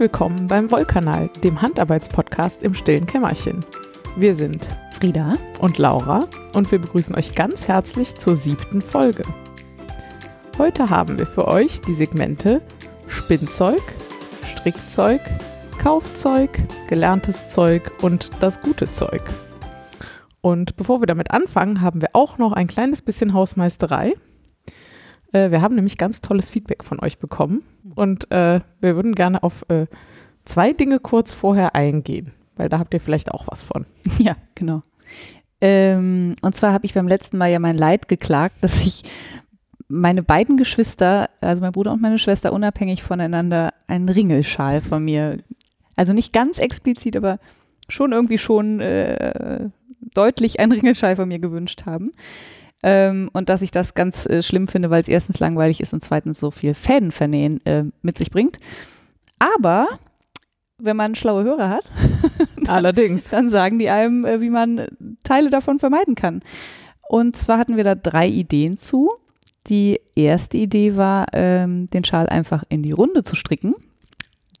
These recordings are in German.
Willkommen beim Wollkanal, dem Handarbeitspodcast im stillen Kämmerchen. Wir sind Frieda und Laura und wir begrüßen euch ganz herzlich zur siebten Folge. Heute haben wir für euch die Segmente Spinnzeug, Strickzeug, Kaufzeug, gelerntes Zeug und das gute Zeug. Und bevor wir damit anfangen, haben wir auch noch ein kleines bisschen Hausmeisterei. Äh, wir haben nämlich ganz tolles Feedback von euch bekommen und äh, wir würden gerne auf äh, zwei Dinge kurz vorher eingehen, weil da habt ihr vielleicht auch was von. Ja, genau. Ähm, und zwar habe ich beim letzten Mal ja mein Leid geklagt, dass ich meine beiden Geschwister, also mein Bruder und meine Schwester, unabhängig voneinander einen Ringelschal von mir, also nicht ganz explizit, aber schon irgendwie schon äh, deutlich einen Ringelschal von mir gewünscht haben. Ähm, und dass ich das ganz äh, schlimm finde, weil es erstens langweilig ist und zweitens so viel Fädenvernähen äh, mit sich bringt. Aber wenn man schlaue Hörer hat, dann, allerdings, dann sagen die einem, äh, wie man Teile davon vermeiden kann. Und zwar hatten wir da drei Ideen zu. Die erste Idee war, ähm, den Schal einfach in die Runde zu stricken.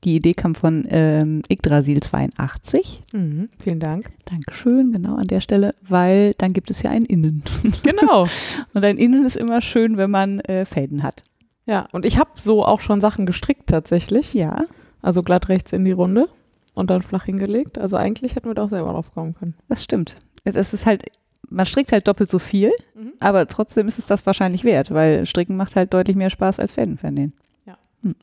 Die Idee kam von ähm, Yggdrasil82. Mhm, vielen Dank. Dankeschön, genau an der Stelle, weil dann gibt es ja ein Innen. Genau. und ein Innen ist immer schön, wenn man äh, Fäden hat. Ja, und ich habe so auch schon Sachen gestrickt tatsächlich. Ja. Also glatt rechts in die Runde und dann flach hingelegt. Also eigentlich hätten wir da auch selber drauf kommen können. Das stimmt. Es ist halt, man strickt halt doppelt so viel, mhm. aber trotzdem ist es das wahrscheinlich wert, weil Stricken macht halt deutlich mehr Spaß als Fäden vernähen. Ja. Hm.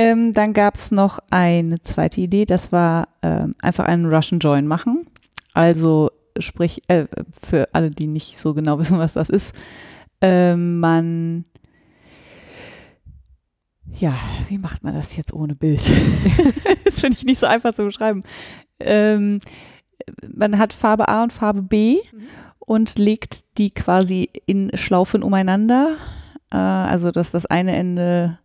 Ähm, dann gab es noch eine zweite Idee, das war ähm, einfach einen Russian Join machen. Also sprich, äh, für alle, die nicht so genau wissen, was das ist, äh, man ja, wie macht man das jetzt ohne Bild? das finde ich nicht so einfach zu beschreiben. Ähm, man hat Farbe A und Farbe B mhm. und legt die quasi in Schlaufen umeinander. Äh, also, dass das eine Ende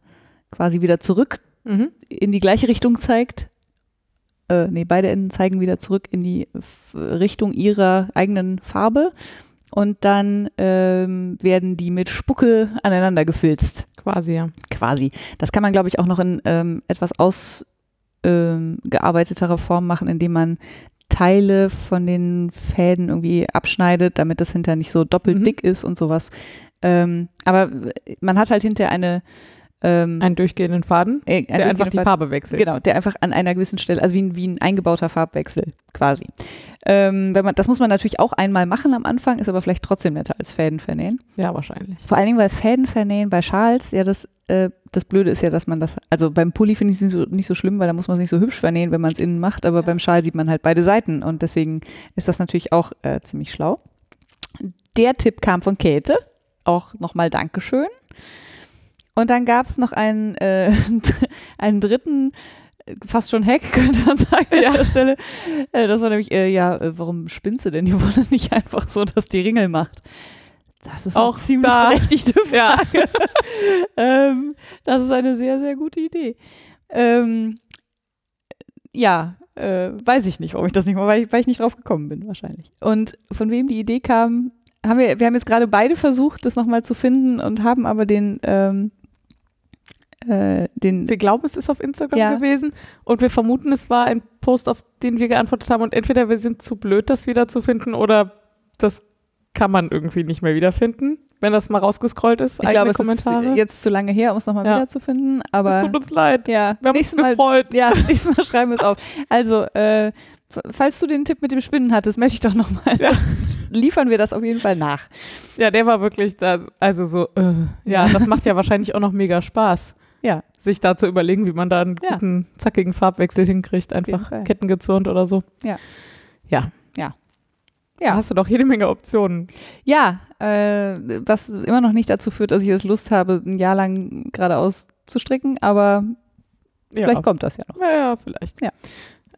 quasi wieder zurück mhm. in die gleiche Richtung zeigt. Äh, nee, beide Enden zeigen wieder zurück in die Richtung ihrer eigenen Farbe. Und dann ähm, werden die mit Spucke aneinander gefilzt. Quasi, ja. Quasi. Das kann man, glaube ich, auch noch in ähm, etwas ausgearbeiteterer ähm, Form machen, indem man Teile von den Fäden irgendwie abschneidet, damit das hinterher nicht so doppelt mhm. dick ist und sowas. Ähm, aber man hat halt hinterher eine ähm, einen durchgehenden Faden, äh, ein der einfach die Faden, Farbe wechselt. Genau, der einfach an einer gewissen Stelle, also wie ein, wie ein eingebauter Farbwechsel quasi. Ähm, wenn man, das muss man natürlich auch einmal machen am Anfang, ist aber vielleicht trotzdem netter als Fäden vernähen. Ja, wahrscheinlich. Vor allen Dingen, weil Fäden vernähen bei Schals, ja, das, äh, das Blöde ist ja, dass man das, also beim Pulli finde ich es nicht so, nicht so schlimm, weil da muss man es nicht so hübsch vernähen, wenn man es innen macht, aber ja. beim Schal sieht man halt beide Seiten und deswegen ist das natürlich auch äh, ziemlich schlau. Der Tipp kam von Käthe, auch nochmal Dankeschön. Und dann gab es noch einen, äh, einen dritten, fast schon Hack, könnte man sagen ja. an der Stelle. Äh, das war nämlich, äh, ja, äh, warum spinnst du denn die Wolle nicht einfach so, dass die Ringel macht? Das ist auch ziemlich da. berechtigte Frage. Ja. ähm, das ist eine sehr, sehr gute Idee. Ähm, ja, äh, weiß ich nicht, warum ich das nicht mache, weil ich, weil ich nicht drauf gekommen bin, wahrscheinlich. Und von wem die Idee kam, haben wir, wir haben jetzt gerade beide versucht, das nochmal zu finden und haben aber den ähm, äh, den. Wir glauben, es ist auf Instagram ja. gewesen und wir vermuten, es war ein Post, auf den wir geantwortet haben und entweder wir sind zu blöd, das wiederzufinden oder das kann man irgendwie nicht mehr wiederfinden, wenn das mal rausgescrollt ist. Ich glaube, es Kommentare. ist jetzt zu lange her, um es nochmal ja. wiederzufinden. Aber es tut uns leid. Ja, wir haben uns gefreut. Mal, ja, nächstes Mal schreiben wir es auf. Also, äh, falls du den Tipp mit dem Spinnen hattest, melde ich doch nochmal. Ja. Liefern wir das auf jeden Fall nach. Ja, der war wirklich da, also so, äh, ja, das macht ja wahrscheinlich auch noch mega Spaß ja. sich da zu überlegen, wie man da einen guten, ja. zackigen Farbwechsel hinkriegt, einfach kettengezurnt oder so. Ja. Ja. Ja. Ja. Hast du doch jede Menge Optionen. Ja, äh, was immer noch nicht dazu führt, dass ich es Lust habe, ein Jahr lang geradeaus zu stricken, aber ja. vielleicht kommt das ja noch. Ja, ja vielleicht. Ja.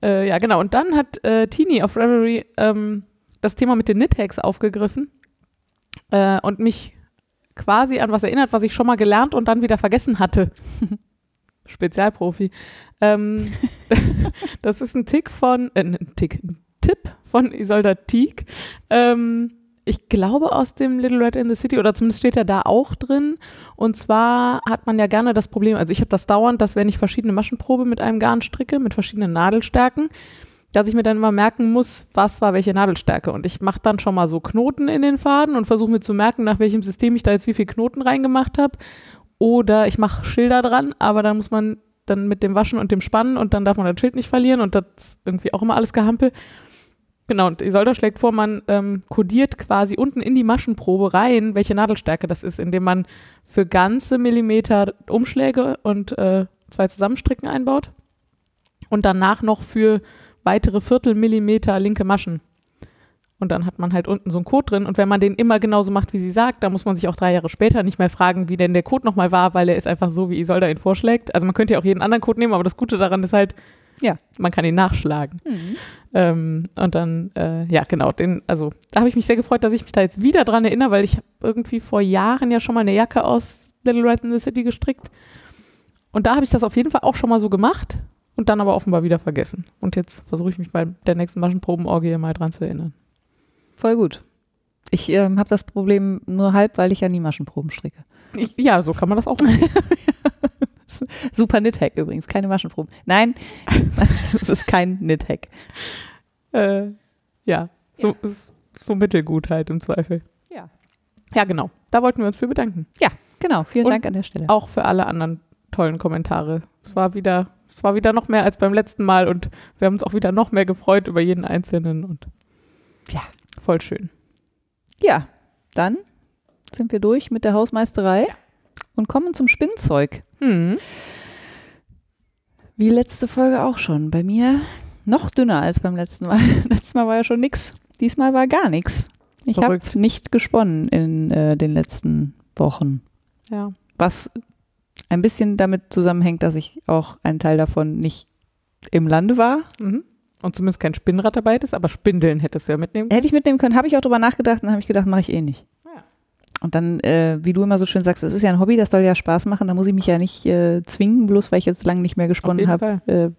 Äh, ja, genau. Und dann hat äh, Tini auf Reverie ähm, das Thema mit den Knit-Hacks aufgegriffen äh, und mich quasi an was erinnert, was ich schon mal gelernt und dann wieder vergessen hatte. Spezialprofi. Ähm, das ist ein Tick von, äh, ein Tick, ein Tipp von Isolda Tieck. Ähm, ich glaube aus dem Little Red in the City oder zumindest steht er da auch drin. Und zwar hat man ja gerne das Problem, also ich habe das dauernd, dass wenn ich verschiedene Maschenprobe mit einem Garn stricke, mit verschiedenen Nadelstärken, dass ich mir dann immer merken muss, was war welche Nadelstärke. Und ich mache dann schon mal so Knoten in den Faden und versuche mir zu merken, nach welchem System ich da jetzt wie viele Knoten reingemacht habe. Oder ich mache Schilder dran, aber dann muss man dann mit dem Waschen und dem Spannen und dann darf man das Schild nicht verlieren und das ist irgendwie auch immer alles gehampelt. Genau, und Isolda schlägt vor, man ähm, kodiert quasi unten in die Maschenprobe rein, welche Nadelstärke das ist, indem man für ganze Millimeter Umschläge und äh, zwei Zusammenstricken einbaut und danach noch für weitere Viertelmillimeter linke Maschen. Und dann hat man halt unten so einen Code drin. Und wenn man den immer genauso macht, wie sie sagt, dann muss man sich auch drei Jahre später nicht mehr fragen, wie denn der Code nochmal war, weil er ist einfach so, wie Isolda ihn vorschlägt. Also man könnte ja auch jeden anderen Code nehmen, aber das Gute daran ist halt, ja, man kann ihn nachschlagen. Mhm. Ähm, und dann, äh, ja, genau, den, also da habe ich mich sehr gefreut, dass ich mich da jetzt wieder dran erinnere, weil ich habe irgendwie vor Jahren ja schon mal eine Jacke aus Little Red in the City gestrickt. Und da habe ich das auf jeden Fall auch schon mal so gemacht und dann aber offenbar wieder vergessen. Und jetzt versuche ich mich bei der nächsten Maschenprobenorgie mal dran zu erinnern. Voll gut. Ich ähm, habe das Problem nur halb, weil ich ja nie Maschenproben stricke. Ja, so kann man das auch machen. Super Knit-Hack übrigens, keine Maschenproben. Nein, es ist kein Knit-Hack. Äh, ja, so, ja. so mittelgut halt im Zweifel. Ja. Ja, genau. Da wollten wir uns für bedanken. Ja, genau. Vielen Und Dank an der Stelle. Auch für alle anderen tollen Kommentare. Es war wieder, es war wieder noch mehr als beim letzten Mal und wir haben uns auch wieder noch mehr gefreut über jeden Einzelnen und ja, voll schön. Ja, dann sind wir durch mit der Hausmeisterei und kommen zum Spinnzeug. Mhm. Wie letzte Folge auch schon. Bei mir noch dünner als beim letzten Mal. Letztes Mal war ja schon nichts. Diesmal war gar nichts. Ich habe nicht gesponnen in äh, den letzten Wochen. Ja. Was ein bisschen damit zusammenhängt, dass ich auch einen Teil davon nicht im Lande war. Mhm. Und zumindest kein Spinnrad dabei ist, aber Spindeln hättest du ja mitnehmen können. Hätte ich mitnehmen können, habe ich auch drüber nachgedacht und habe ich gedacht, mache ich eh nicht. Und dann, äh, wie du immer so schön sagst, es ist ja ein Hobby, das soll ja Spaß machen, da muss ich mich ja nicht äh, zwingen, bloß weil ich jetzt lange nicht mehr gesponnen habe, äh,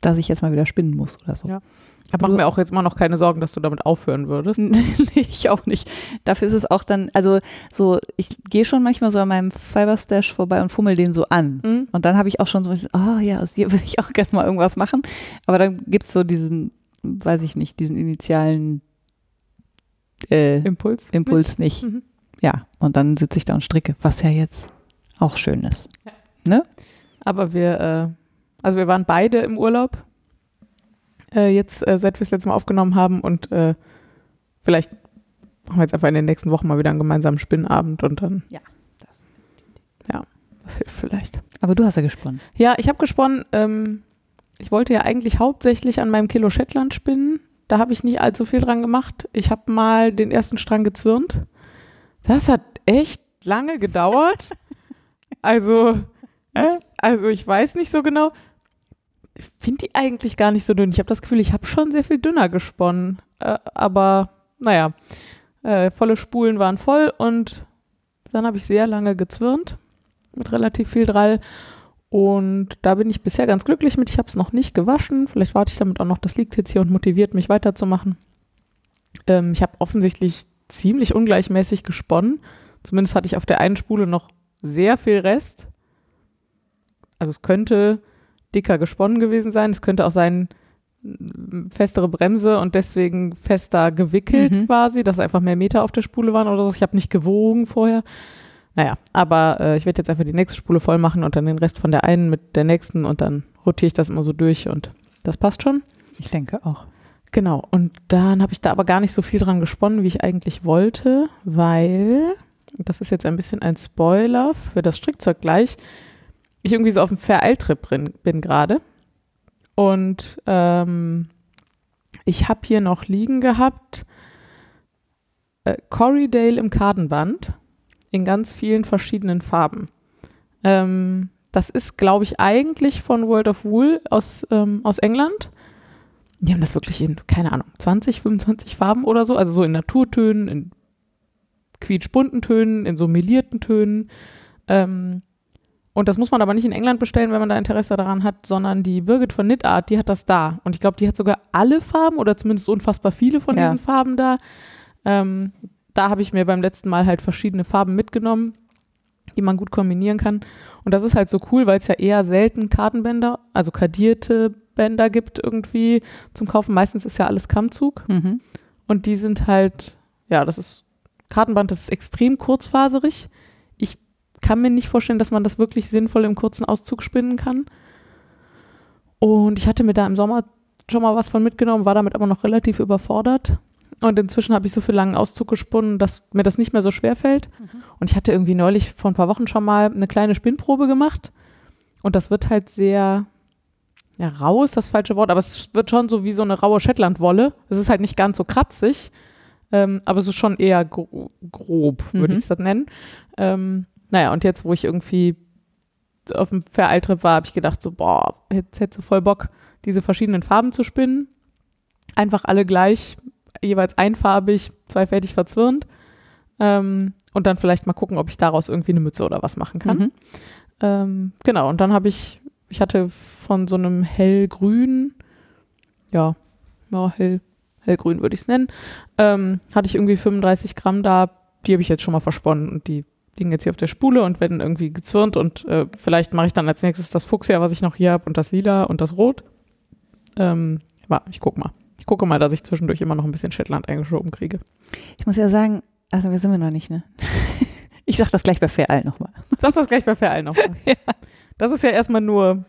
dass ich jetzt mal wieder spinnen muss oder so. Ja. Aber mach mir auch jetzt immer noch keine Sorgen, dass du damit aufhören würdest. nee, ich auch nicht. Dafür ist es auch dann, also so, ich gehe schon manchmal so an meinem Fiberstash vorbei und fummel den so an. Mhm. Und dann habe ich auch schon so, oh ja, aus dir würde ich auch gerne mal irgendwas machen. Aber dann gibt es so diesen, weiß ich nicht, diesen initialen äh, Impuls, Impuls nicht. nicht. Mhm ja, und dann sitze ich da und stricke, was ja jetzt auch schön ist. Ja. Ne? Aber wir, äh, also wir waren beide im Urlaub, äh, jetzt, äh, seit wir es letztes Mal aufgenommen haben und äh, vielleicht machen wir jetzt einfach in den nächsten Wochen mal wieder einen gemeinsamen Spinnabend und dann. Ja, das. Ja, das hilft vielleicht. Aber du hast ja gesponnen. Ja, ich habe gesponnen. Ähm, ich wollte ja eigentlich hauptsächlich an meinem Kilo Shetland spinnen. Da habe ich nicht allzu viel dran gemacht. Ich habe mal den ersten Strang gezwirnt das hat echt lange gedauert. Also, äh, also ich weiß nicht so genau. Ich finde die eigentlich gar nicht so dünn. Ich habe das Gefühl, ich habe schon sehr viel dünner gesponnen. Äh, aber naja, äh, volle Spulen waren voll und dann habe ich sehr lange gezwirnt mit relativ viel Drall. Und da bin ich bisher ganz glücklich mit. Ich habe es noch nicht gewaschen. Vielleicht warte ich damit auch noch. Das liegt jetzt hier und motiviert mich weiterzumachen. Ähm, ich habe offensichtlich ziemlich ungleichmäßig gesponnen. Zumindest hatte ich auf der einen Spule noch sehr viel Rest. Also es könnte dicker gesponnen gewesen sein. Es könnte auch sein, festere Bremse und deswegen fester gewickelt mhm. quasi, dass einfach mehr Meter auf der Spule waren oder so. Ich habe nicht gewogen vorher. Naja, aber äh, ich werde jetzt einfach die nächste Spule voll machen und dann den Rest von der einen mit der nächsten und dann rotiere ich das immer so durch und das passt schon. Ich denke auch. Genau, und dann habe ich da aber gar nicht so viel dran gesponnen, wie ich eigentlich wollte, weil, das ist jetzt ein bisschen ein Spoiler für das Strickzeug gleich, ich irgendwie so auf dem Vereiltrip bin gerade. Und ähm, ich habe hier noch liegen gehabt äh, Corridale im Kardenband in ganz vielen verschiedenen Farben. Ähm, das ist, glaube ich, eigentlich von World of Wool aus, ähm, aus England. Die haben das wirklich in, keine Ahnung, 20, 25 Farben oder so, also so in Naturtönen, in quietschbunten Tönen, in so melierten Tönen. Ähm, und das muss man aber nicht in England bestellen, wenn man da Interesse daran hat, sondern die Birgit von Knit Art, die hat das da. Und ich glaube, die hat sogar alle Farben oder zumindest unfassbar viele von ja. diesen Farben da. Ähm, da habe ich mir beim letzten Mal halt verschiedene Farben mitgenommen, die man gut kombinieren kann. Und das ist halt so cool, weil es ja eher selten Kartenbänder, also kadierte Bänder gibt irgendwie zum Kaufen. Meistens ist ja alles Kammzug. Mhm. Und die sind halt, ja, das ist Kartenband, das ist extrem kurzfaserig. Ich kann mir nicht vorstellen, dass man das wirklich sinnvoll im kurzen Auszug spinnen kann. Und ich hatte mir da im Sommer schon mal was von mitgenommen, war damit aber noch relativ überfordert. Und inzwischen habe ich so viel langen Auszug gesponnen, dass mir das nicht mehr so schwer fällt. Und ich hatte irgendwie neulich vor ein paar Wochen schon mal eine kleine Spinnprobe gemacht. Und das wird halt sehr, ja, rau ist das falsche Wort, aber es wird schon so wie so eine raue Shetlandwolle. Es ist halt nicht ganz so kratzig, ähm, aber es ist schon eher gro grob, würde Mhm. ich es das nennen. Ähm, naja, und jetzt, wo ich irgendwie auf dem Vereiltrip war, habe ich gedacht, so, boah, jetzt hättest du voll Bock, diese verschiedenen Farben zu spinnen. Einfach alle gleich, jeweils einfarbig, zweifältig verzwirnt. Ähm, und dann vielleicht mal gucken, ob ich daraus irgendwie eine Mütze oder was machen kann. Mhm. Ähm, genau, und dann habe ich, ich hatte von so einem hellgrün, ja, ja hell, hellgrün würde ich es nennen, ähm, hatte ich irgendwie 35 Gramm da, die habe ich jetzt schon mal versponnen und die liegen jetzt hier auf der Spule und werden irgendwie gezwirnt und äh, vielleicht mache ich dann als nächstes das Fuchsia, was ich noch hier habe und das Lila und das Rot. Ähm, ja, ich gucke mal. Ich gucke mal, dass ich zwischendurch immer noch ein bisschen Shetland eingeschoben kriege. Ich muss ja sagen, also wir sind wir noch nicht, ne? Ich sag das gleich bei Fair All nochmal. Sag das gleich bei Verein noch. Ja. Das ist ja erstmal nur,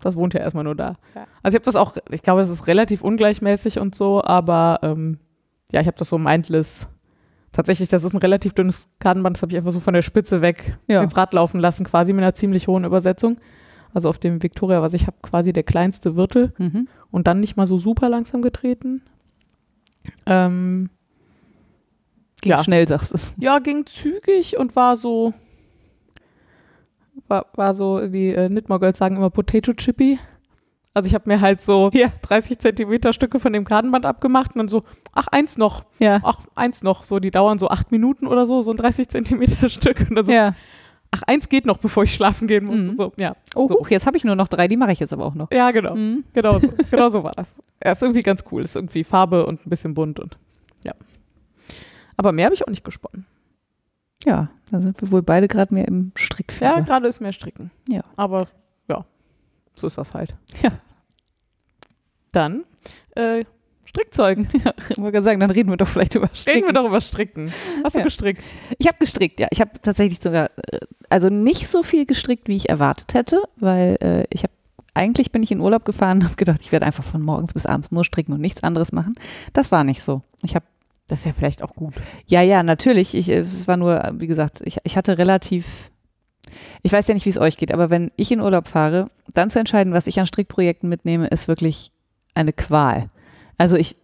das wohnt ja erstmal nur da. Ja. Also ich habe das auch, ich glaube, es ist relativ ungleichmäßig und so, aber ähm, ja, ich habe das so mindless. Tatsächlich, das ist ein relativ dünnes Kartenband, das habe ich einfach so von der Spitze weg Ja. ins Rad laufen lassen, quasi mit einer ziemlich hohen Übersetzung. Also auf dem Victoria, was ich habe, quasi der kleinste Wirtel Mhm. und dann nicht mal so super langsam getreten. Ähm, Ging Ja. schnell, sagst du. ja, ging zügig und war so, war, war so, die äh, Knitmore Girls sagen immer Potato Chippy. Also ich habe mir halt so 30 Zentimeter Stücke von dem Kartenband abgemacht und dann so, ach, eins noch, Ja. ach, eins noch. So, die dauern so acht Minuten oder so, so ein 30 Zentimeter Stück. Und dann so, ja. ach, eins geht noch, bevor ich schlafen gehen muss. Mhm. So, ja. Oh, so. huch, jetzt habe ich nur noch drei, die mache ich jetzt aber auch noch. Ja, genau. Mhm. Genau so, genau so war das. Ja, ist irgendwie ganz cool. Ist irgendwie Farbe und ein bisschen bunt und ja. Aber mehr habe ich auch nicht gesponnen. Ja, da sind wir wohl beide gerade mehr im Ja, Strickfieber. gerade ist mehr Stricken. Ja. Aber ja, so ist das halt. Ja. Dann äh, Strickzeug. Ich wollte gerade sagen, dann reden wir doch vielleicht über Stricken. Reden wir doch über Stricken. Hast du Ja. gestrickt? Ich habe gestrickt, ja. Ich habe tatsächlich sogar, äh, also nicht so viel gestrickt, wie ich erwartet hätte, weil äh, ich habe, eigentlich bin ich in Urlaub gefahren und habe gedacht, ich werde einfach von morgens bis abends nur stricken und nichts anderes machen. Das war nicht so. Ich habe, Das ist ja vielleicht auch gut. ja, ja, natürlich. Ich, äh, es war nur, wie gesagt, ich, ich hatte relativ, ich weiß ja nicht, wie es euch geht, aber wenn ich in Urlaub fahre, dann zu entscheiden, was ich an Strickprojekten mitnehme, ist wirklich eine Qual. Also ich,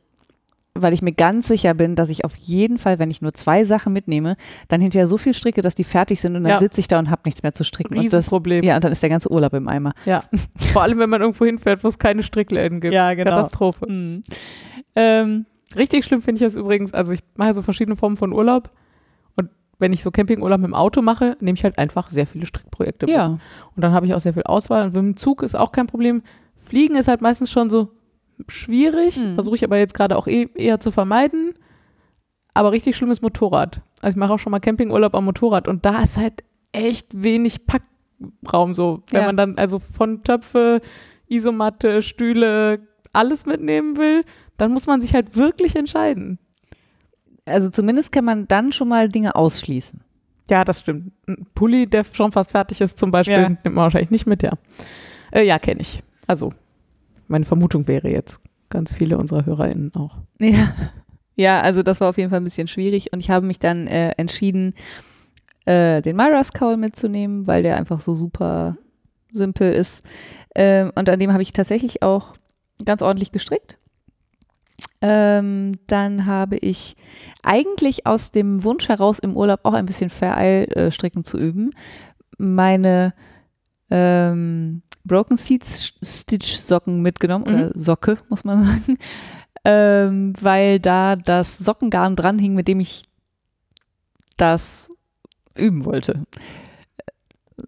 weil ich mir ganz sicher bin, dass ich auf jeden Fall, wenn ich nur zwei Sachen mitnehme, dann hinterher so viel stricke, dass die fertig sind und dann Ja. sitze ich da und habe nichts mehr zu stricken. Und das, Riesenproblem. ja, und dann ist der ganze Urlaub im Eimer. Ja. Vor allem, wenn man irgendwo hinfährt, wo es keine Strickläden gibt. Ja, genau. Katastrophe. Mhm. Ähm, Richtig schlimm finde ich das übrigens. Also ich mache so verschiedene Formen von Urlaub. Wenn ich so Campingurlaub mit dem Auto mache, nehme ich halt einfach sehr viele Strickprojekte mit. ja, Und dann habe ich auch sehr viel Auswahl. Und mit dem Zug ist auch kein Problem. Fliegen ist halt meistens schon so schwierig. Mhm. Versuche ich aber jetzt gerade auch eh, eher zu vermeiden. Aber richtig schlimm ist Motorrad. Also ich mache auch schon mal Campingurlaub am Motorrad. Und da ist halt echt wenig Packraum so. Wenn Ja. man dann also von Töpfe, Isomatte, Stühle, alles mitnehmen will, dann muss man sich halt wirklich entscheiden. Also zumindest kann man dann schon mal Dinge ausschließen. Ja, das stimmt. Ein Pulli, der schon fast fertig ist, zum Beispiel, Ja. nimmt man wahrscheinlich nicht mit, ja. Äh, ja, kenne ich. Also, meine Vermutung wäre jetzt, ganz viele unserer HörerInnen auch. Ja. Ja, also das war auf jeden Fall ein bisschen schwierig und ich habe mich dann äh, entschieden, äh, den Myras Cowl mitzunehmen, weil der einfach so super simpel ist. Ähm, und an dem habe ich tatsächlich auch ganz ordentlich gestrickt. Ähm, dann habe ich eigentlich aus dem Wunsch heraus im Urlaub auch ein bisschen Vereil-Stricken zu üben, meine ähm, Broken Seeds Stitch Socken mitgenommen Mhm. oder Socke, muss man sagen, ähm, weil da das Sockengarn dran hing, mit dem ich das üben wollte.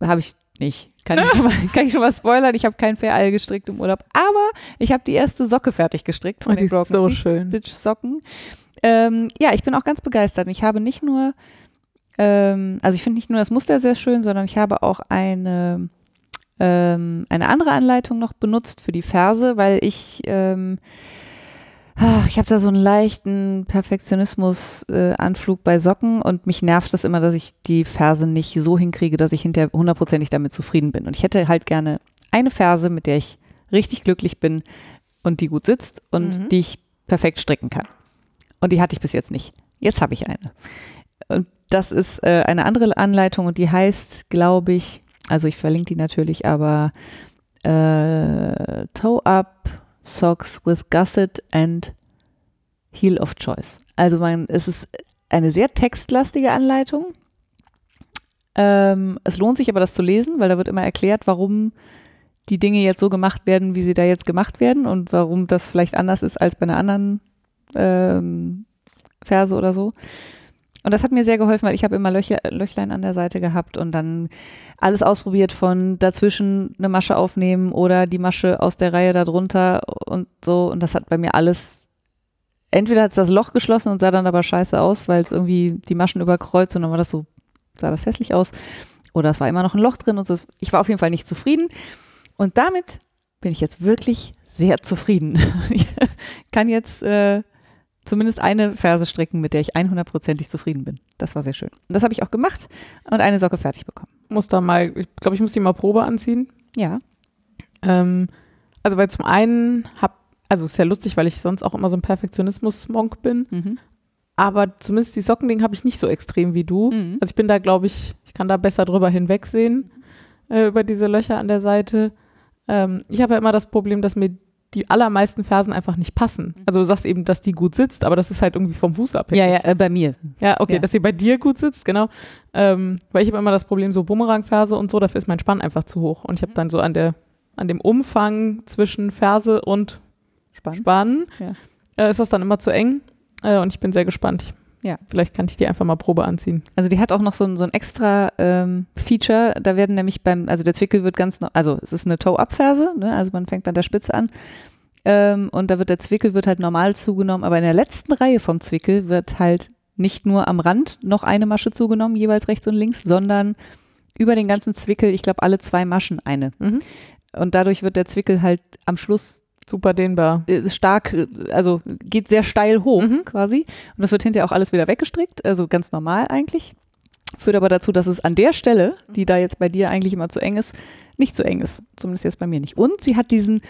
Äh, Habe ich nicht. Kann ich, schon mal, kann ich schon mal spoilern, ich habe kein Fair gestrickt im Urlaub, aber ich habe die erste Socke fertig gestrickt von Oh, den Broken so. Stitch Socken. Ähm, ja, ich bin auch ganz begeistert. Ich habe nicht nur, ähm, also ich finde nicht nur das Muster sehr schön, sondern ich habe auch eine, ähm, eine andere Anleitung noch benutzt für die Verse, weil ich, ähm, ich habe da so einen leichten Perfektionismus-Anflug bei Socken und mich nervt das immer, dass ich die Verse nicht so hinkriege, dass ich hinterher hundertprozentig damit zufrieden bin. Und ich hätte halt gerne eine Verse, mit der ich richtig glücklich bin und die gut sitzt und Mhm. die ich perfekt stricken kann. Und die hatte ich bis jetzt nicht. Jetzt habe ich eine. Und das ist äh, eine andere Anleitung und die heißt, glaube ich, also ich verlinke die natürlich, aber äh, Toe Up Socks with Gusset and Heel of Choice. Also man, es ist eine sehr textlastige Anleitung. Ähm, es lohnt sich aber, das zu lesen, weil da wird immer erklärt, warum die Dinge jetzt so gemacht werden, wie sie da jetzt gemacht werden und warum das vielleicht anders ist als bei einer anderen ähm, Verse oder so. Und das hat mir sehr geholfen, weil ich habe immer Löcher, Löchlein an der Seite gehabt und dann alles ausprobiert von dazwischen eine Masche aufnehmen oder die Masche aus der Reihe darunter und so. Und das hat bei mir alles, entweder hat es das Loch geschlossen und sah dann aber scheiße aus, weil es irgendwie die Maschen überkreuzt und dann war das so, sah das hässlich aus. Oder es war immer noch ein Loch drin und so. Ich war auf jeden Fall nicht zufrieden. Und damit bin ich jetzt wirklich sehr zufrieden. Ich kann jetzt äh, zumindest eine Ferse stricken, mit der ich 100%ig zufrieden bin. Das war sehr schön. Und das habe ich auch gemacht und eine Socke fertig bekommen. Muss da mal, ich glaube, ich muss die mal Probe anziehen. Ja. Ähm, also weil zum einen hab, also ist ja lustig, weil ich sonst auch immer so ein Perfektionismus-Monk bin, Mhm. aber zumindest die Sockending habe ich nicht so extrem wie du. Mhm. Also ich bin da, glaube ich, ich kann da besser drüber hinwegsehen, äh, über diese Löcher an der Seite. Ähm, ich habe ja immer das Problem, dass mir die allermeisten Fersen einfach nicht passen. Also du sagst eben, dass die gut sitzt, aber das ist halt irgendwie vom Fuß abhängig. Ja, ja, äh, bei mir. Ja, okay, Ja. dass sie bei dir gut sitzt, genau. Ähm, weil ich habe immer das Problem, so Bumerangferse und so, dafür ist mein Spann einfach zu hoch. Und ich Mhm. habe dann so an der, an dem Umfang zwischen Ferse und Spannend. Spann Ja. äh, ist das dann immer zu eng. Äh, und ich bin sehr gespannt. Ja. Vielleicht kann ich die einfach mal Probe anziehen. Also die hat auch noch so ein, so ein extra ähm, Feature. Da werden nämlich beim, also der Zwickel wird ganz, no- also es ist eine Toe-Up-Ferse, ne? also man fängt bei der Spitze an. Ähm, und da wird der Zwickel wird halt normal zugenommen, aber in der letzten Reihe vom Zwickel wird halt nicht nur am Rand noch eine Masche zugenommen, jeweils rechts und links, sondern über den ganzen Zwickel, ich glaube alle zwei Maschen eine. Mhm. Und dadurch wird der Zwickel halt am Schluss Super dehnbar. äh, stark, äh, also geht sehr steil hoch Mhm. quasi. Und das wird hinterher auch alles wieder weggestrickt, also ganz normal eigentlich. Führt aber dazu, dass es an der Stelle, die da jetzt bei dir eigentlich immer zu eng ist, nicht zu eng ist. Zumindest jetzt bei mir nicht. Und sie hat diesen,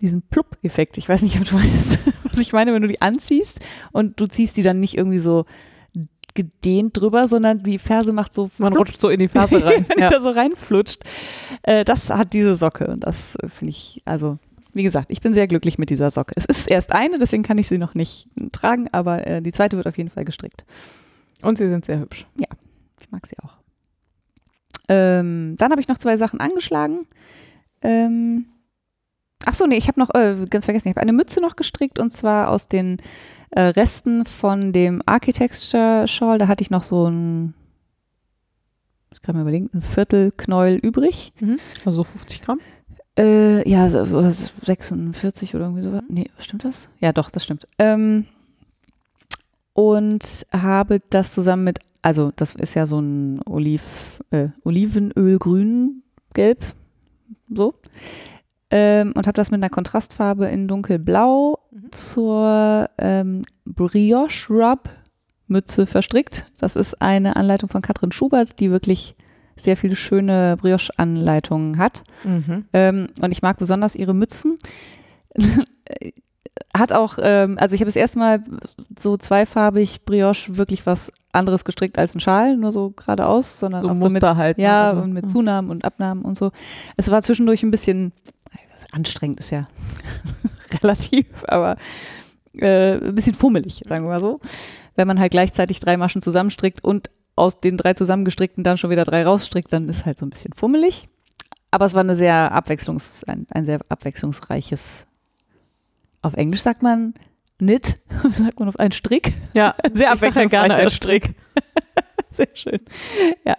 diesen Plupp-Effekt. Ich weiß nicht, ob du weißt, was ich meine, wenn du die anziehst und du ziehst die dann nicht irgendwie so gedehnt drüber, sondern die Ferse macht so Man flupp, rutscht so in die Ferse rein. wenn die ja. da so reinflutscht. Äh, das hat diese Socke und das äh, finde ich, also wie gesagt, ich bin sehr glücklich mit dieser Socke. Es ist erst eine, deswegen kann ich sie noch nicht tragen, aber äh, die zweite wird auf jeden Fall gestrickt. Und sie sind sehr hübsch. Ich mag sie auch. Ähm, dann habe ich noch zwei Sachen angeschlagen. Ähm, ach so, nee, ich habe noch, äh, ganz vergessen, ich habe eine Mütze noch gestrickt und zwar aus den äh, Resten von dem Architecture Shawl. Da hatte ich noch so ein, ich kann mir überlegen, ein Viertelknäuel übrig. Also so 50 Gramm. Äh, ja, so, oder so 46 oder irgendwie sowas. Nee, stimmt das? Ja, doch, das stimmt. Ähm, und habe das zusammen mit, also das ist ja so ein Oliv, äh, Olivenöl grün, gelb, so. Ähm, und habe das mit einer Kontrastfarbe in dunkelblau Mhm. zur ähm, Brioche Rub Mütze verstrickt. Das ist eine Anleitung von Katrin Schubert, die wirklich sehr viele schöne Brioche-Anleitungen hat. Mhm. Ähm, und ich mag besonders ihre Mützen. Hat auch, ähm, also ich habe das erste Mal so zweifarbig Brioche wirklich was anderes gestrickt als ein Schal, nur so geradeaus, sondern So auch Muster so mit, halt. ne? ja, Also, und mit Zunahmen und Abnahmen und so. Es war zwischendurch ein bisschen, anstrengend ist ja relativ, aber äh, ein bisschen fummelig, sagen wir mal so. Wenn man halt gleichzeitig drei Maschen zusammenstrickt und aus den drei zusammengestrickten dann schon wieder drei rausstrickt, dann ist halt so ein bisschen fummelig. Aber es war eine sehr abwechslungs, ein, ein sehr abwechslungsreiches, auf Englisch sagt man Knit, sagt man auf einen Strick. Ja, Sehr ich sag ja gerne ein Strick. Sehr schön. Ja.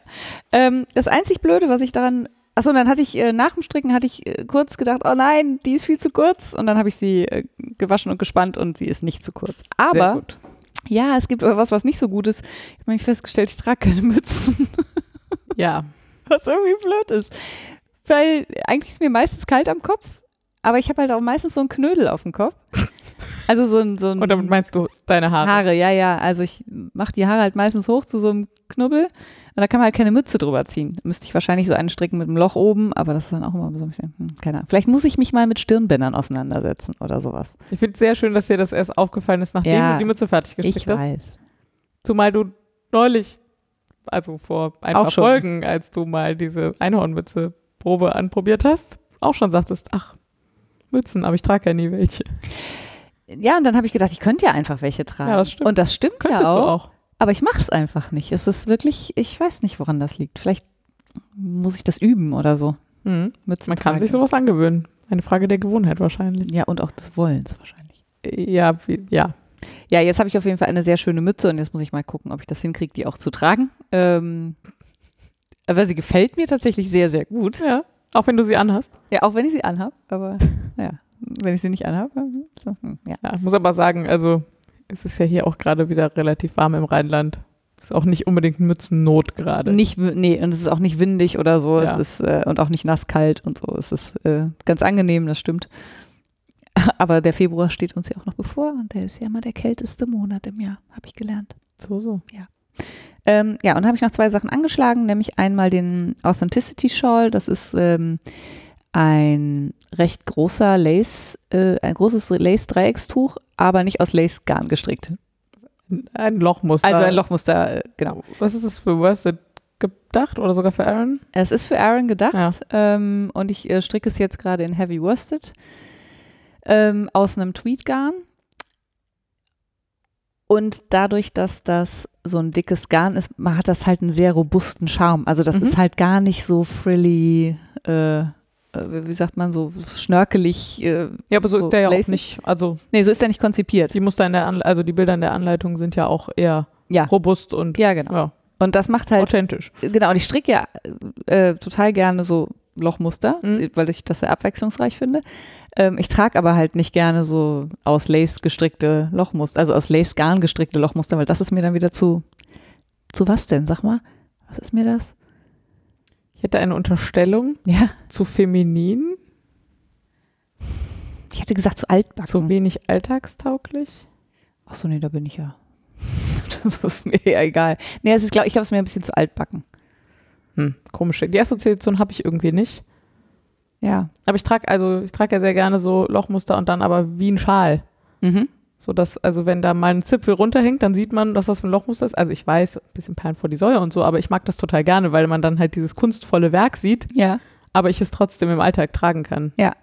Ähm, das einzig Blöde, was ich daran. Achso, dann hatte ich äh, nach dem Stricken hatte ich äh, kurz gedacht, oh nein, die ist viel zu kurz. Und dann habe ich sie äh, gewaschen und gespannt und sie ist nicht zu kurz. Aber. Ja, es gibt aber was, was nicht so gut ist. Ich habe nämlich festgestellt, ich trage keine Mützen. Ja. Was irgendwie blöd ist. Weil eigentlich ist mir meistens kalt am Kopf, aber ich habe halt auch meistens so einen Knödel auf dem Kopf. Also so ein, so ein Und damit meinst du deine Haare? Haare, ja, ja. Also ich mache die Haare halt meistens hoch zu so einem Knubbel und da kann man halt keine Mütze drüber ziehen. Da müsste ich wahrscheinlich so einen stricken mit einem Loch oben, aber das ist dann auch immer so ein bisschen, hm, keine Ahnung. Vielleicht muss ich mich mal mit Stirnbändern auseinandersetzen oder sowas. Ich finde es sehr schön, dass dir das erst aufgefallen ist, nachdem Ja, du die Mütze fertig Ich gestrickt hast. weiß. Zumal du neulich, also vor ein Auch paar schon. Folgen, als du mal diese Einhornmütze-Probe anprobiert hast, auch schon sagtest, ach, Mützen, aber ich trage ja nie welche. Ja, und dann habe ich gedacht, ich könnte ja einfach welche tragen. Ja, das stimmt. Und das stimmt Könntest ja du auch, auch. Aber ich mache es einfach nicht. Es ist wirklich, ich weiß nicht, woran das liegt. Vielleicht muss ich das üben oder so. Mhm. Mützen Man kann tragen. sich sowas angewöhnen. Eine Frage der Gewohnheit wahrscheinlich. Ja, und auch des Wollens wahrscheinlich. Ja, wie, ja. Ja, jetzt habe ich auf jeden Fall eine sehr schöne Mütze und jetzt muss ich mal gucken, ob ich das hinkriege, die auch zu tragen. Ähm, aber sie gefällt mir tatsächlich sehr, sehr gut. ja. Auch wenn du sie anhast. Ja, auch wenn ich sie anhabe, aber ja, wenn ich sie nicht anhabe, so, hm, ja. Ja, ich muss aber sagen, also es ist ja hier auch gerade wieder relativ warm im Rheinland. Ist auch nicht unbedingt Mützennot gerade. Nicht, nee, und es ist auch nicht windig oder so, Ja. es ist, äh, und auch nicht nasskalt und so. Es ist äh, ganz angenehm, das stimmt. Aber der Februar steht uns ja auch noch bevor und der ist ja immer der kälteste Monat im Jahr, habe ich gelernt. So, so. Ähm, ja, und dann habe ich noch zwei Sachen angeschlagen, nämlich einmal den Authenticity Shawl. Das ist ähm, ein recht großer Lace, äh, ein großes Lace-Dreieckstuch, aber nicht aus Lace-Garn gestrickt. Ein Lochmuster. Also ein Lochmuster, äh, genau. Was ist das für Worsted gedacht oder sogar für Aaron? Es ist für Aaron gedacht Ja. ähm, und ich äh, stricke es jetzt gerade in Heavy Worsted ähm, aus einem Tweed-Garn. Und dadurch, dass das so ein dickes Garn ist, man hat das halt einen sehr robusten Charme. Also das Mhm. ist halt gar nicht so frilly, äh, äh, wie sagt man, so schnörkelig. Äh, Ja, aber so So ist der ja auch lacy? nicht. Also nee, so ist er nicht konzipiert. die Muster in der Anle also die Bilder in der Anleitung sind ja auch eher Ja, robust und ja genau. ja, Und das macht halt authentisch. Genau, und ich stricke ja äh, total gerne so Lochmuster, Mhm. weil ich das sehr abwechslungsreich finde. Ähm, ich trage aber halt nicht gerne so aus Lace gestrickte Lochmuster, also aus Lace Garn gestrickte Lochmuster, weil das ist mir dann wieder zu, zu was denn? Sag mal, was ist mir das? Ich hätte eine Unterstellung Ja, zu feminin, ich hätte gesagt zu altbacken. zu wenig alltagstauglich. Ach so, nee, da bin ich ja. Das ist mir ja egal. Nee, es ist, glaub, ich glaube, es ist mir ein bisschen zu altbacken. Hm, komisch. Die Assoziation habe ich irgendwie nicht. Ja. Aber ich trage also ich trage ja sehr gerne so Lochmuster und dann aber wie ein Schal. Mhm. So dass, also wenn da mal ein Zipfel runterhängt, dann sieht man, dass das für ein Lochmuster ist. Also ich weiß, ein bisschen Perlen vor die Säue und so, aber ich mag das total gerne, weil man dann halt dieses kunstvolle Werk sieht, Ja. aber ich es trotzdem im Alltag tragen kann. Ja.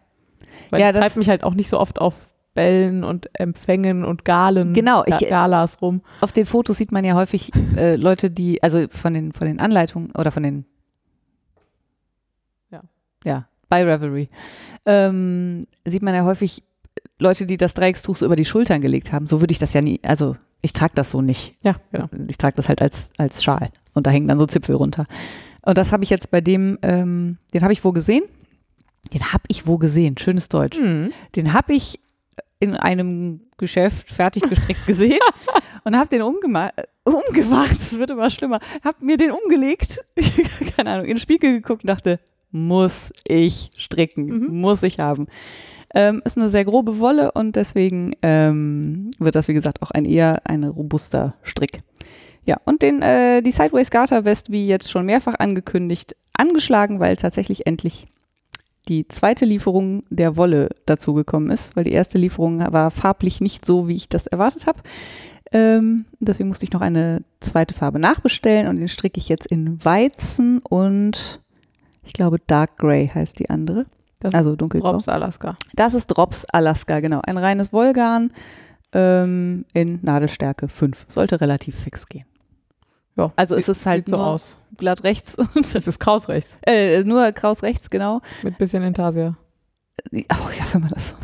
Weil Ja, ich das- treibe mich halt auch nicht so oft auf Bällen und Empfängen und Galen, Genau, ich- Galas rum. Auf den Fotos sieht man ja häufig äh, Leute, die, also von den, von den Anleitungen oder von den Ja. Ja, bei Revelry. Ähm, sieht man ja häufig Leute, die das Dreieckstuch so über die Schultern gelegt haben. So würde ich das ja nie, also ich trage das so nicht. Ja, genau. Ich trage das halt als, als Schal und da hängen dann so Zipfel runter. Und das habe ich jetzt bei dem, ähm, den habe ich wo gesehen. Den habe ich wo gesehen, schönes Deutsch. Hm. Den habe ich in einem Geschäft fertig gestrickt gesehen und habe den umgema umgemacht. Es wird immer schlimmer. Habe mir den umgelegt, keine Ahnung, in den Spiegel geguckt und dachte, muss ich stricken, Mhm. muss ich haben. Ähm, ist eine sehr grobe Wolle und deswegen ähm, wird das, wie gesagt, auch ein eher ein robuster Strick. Ja, und den, äh, die Sideways Garter West, wie jetzt schon mehrfach angekündigt, angeschlagen, weil tatsächlich endlich die zweite Lieferung der Wolle dazugekommen ist, weil die erste Lieferung war farblich nicht so, wie ich das erwartet habe. Ähm, deswegen musste ich noch eine zweite Farbe nachbestellen und den stricke ich jetzt in Weizen und ich glaube Dark Gray heißt die andere. Das Also dunkelgrau. Drops Alaska. Das ist Drops Alaska, genau. Ein reines Wollgarn ähm, in Nadelstärke 5. Sollte relativ fix gehen. Ja, Also es ist halt so nur aus. glatt rechts Es ist Kraus rechts äh, nur kraus rechts, genau. mit bisschen Intarsia. Oh ja, wenn man das so,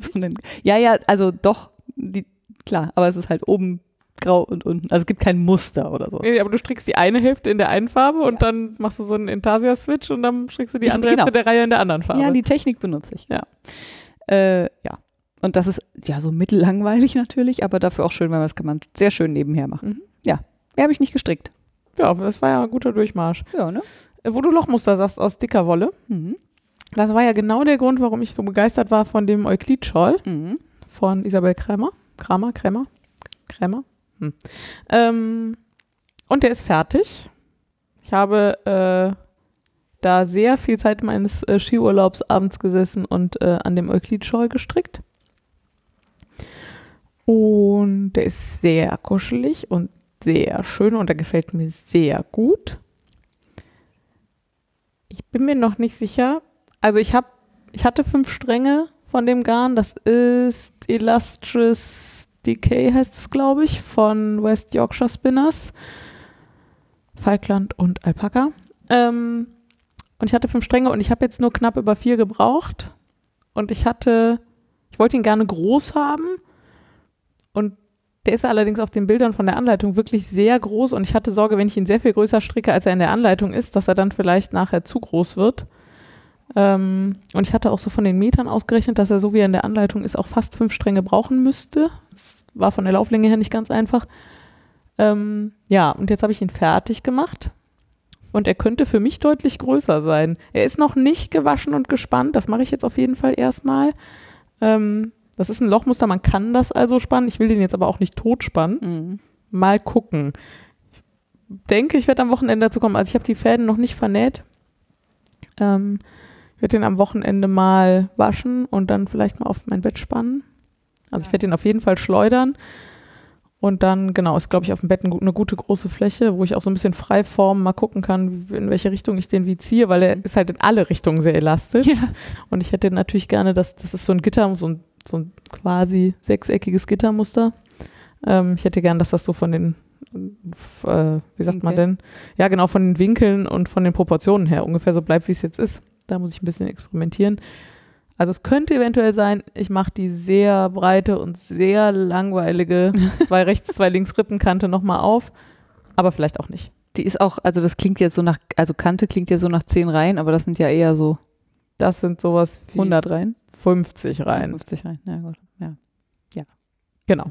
so nennt. Ja, ja, also doch, die, klar, aber es ist halt oben grau und unten. Also es gibt kein Muster oder so. Nee, aber du strickst die eine Hälfte in der einen Farbe und dann machst du so einen Intarsia-Switch und dann strickst du die Ich- andere genau. Hälfte der Reihe in der anderen Farbe. Ja, die Technik benutze ich. Ja. Äh, ja. Und das ist ja so mittellangweilig natürlich, aber dafür auch schön, weil das kann man sehr schön nebenher machen. Mhm. Ja, mehr habe ich nicht gestrickt. Ja, aber das war ja ein guter Durchmarsch. Ja, ne? Äh, Wo du Lochmuster sagst aus dicker Wolle. Mhm. Das war ja genau der Grund, warum ich so begeistert war von dem Euklid-Shawl Mhm. von Isabel Krämer. Kramer, Krämer, Krämer. Hm. Ähm, und der ist fertig. Ich habe äh, da sehr viel Zeit meines äh, Skiurlaubs abends gesessen und äh, an dem Euklid-Shawl gestrickt. Und der ist sehr kuschelig und sehr schön und der gefällt mir sehr gut. Ich bin mir noch nicht sicher. Also ich habe, ich hatte fünf Stränge von dem Garn. Das ist Illustrious Decay heißt es, glaube ich, von West Yorkshire Spinners. Falkland und Alpaka. Ähm, und ich hatte fünf Stränge und ich habe jetzt nur knapp über vier gebraucht. Und ich hatte, ich wollte ihn gerne groß haben. Und der ist allerdings auf den Bildern von der Anleitung wirklich sehr groß. Und ich hatte Sorge, wenn ich ihn sehr viel größer stricke, als er in der Anleitung ist, dass er dann vielleicht nachher zu groß wird. Ähm, und ich hatte auch so von den Metern ausgerechnet, dass er so wie er in der Anleitung ist, auch fast fünf Stränge brauchen müsste. Das war von der Lauflänge her nicht ganz einfach. Ähm, ja, und jetzt habe ich ihn fertig gemacht. Und er könnte für mich deutlich größer sein. Er ist noch nicht gewaschen und gespannt. Das mache ich jetzt auf jeden Fall erstmal. Ähm, das ist ein Lochmuster, man kann das also spannen. Ich will den jetzt aber auch nicht tot spannen. Mhm. Mal gucken. Ich denke, ich werde am Wochenende dazu kommen. Also ich habe die Fäden noch nicht vernäht. Ähm, ich werde den am Wochenende mal waschen und dann vielleicht mal auf mein Bett spannen. Also ich werde den auf jeden Fall schleudern. Und dann, genau, ist, glaube ich, auf dem Bett eine gute große Fläche, wo ich auch so ein bisschen frei formen, mal gucken kann, in welche Richtung ich den wie ziehe, weil er ist halt in alle Richtungen sehr elastisch. Ja. Und ich hätte natürlich gerne, dass das ist so ein Gitter, so ein, so ein quasi sechseckiges Gittermuster. Ähm, ich hätte gern, dass das so von den, äh, wie sagt man denn? Ja, genau, von den Winkeln und von den Proportionen her ungefähr so bleibt, wie es jetzt ist. Da muss ich ein bisschen experimentieren. Also es könnte eventuell sein, ich mache die sehr breite und sehr langweilige zwei rechts, zwei links Rippenkante nochmal auf, aber vielleicht auch nicht. Die ist auch, also das klingt jetzt so nach, also Kante klingt ja so nach 10 Reihen, aber das sind ja eher so Das sind sowas wie 100 Reihen. 50 Reihen. 50 Reihen. Ja, gut. Ja. Genau.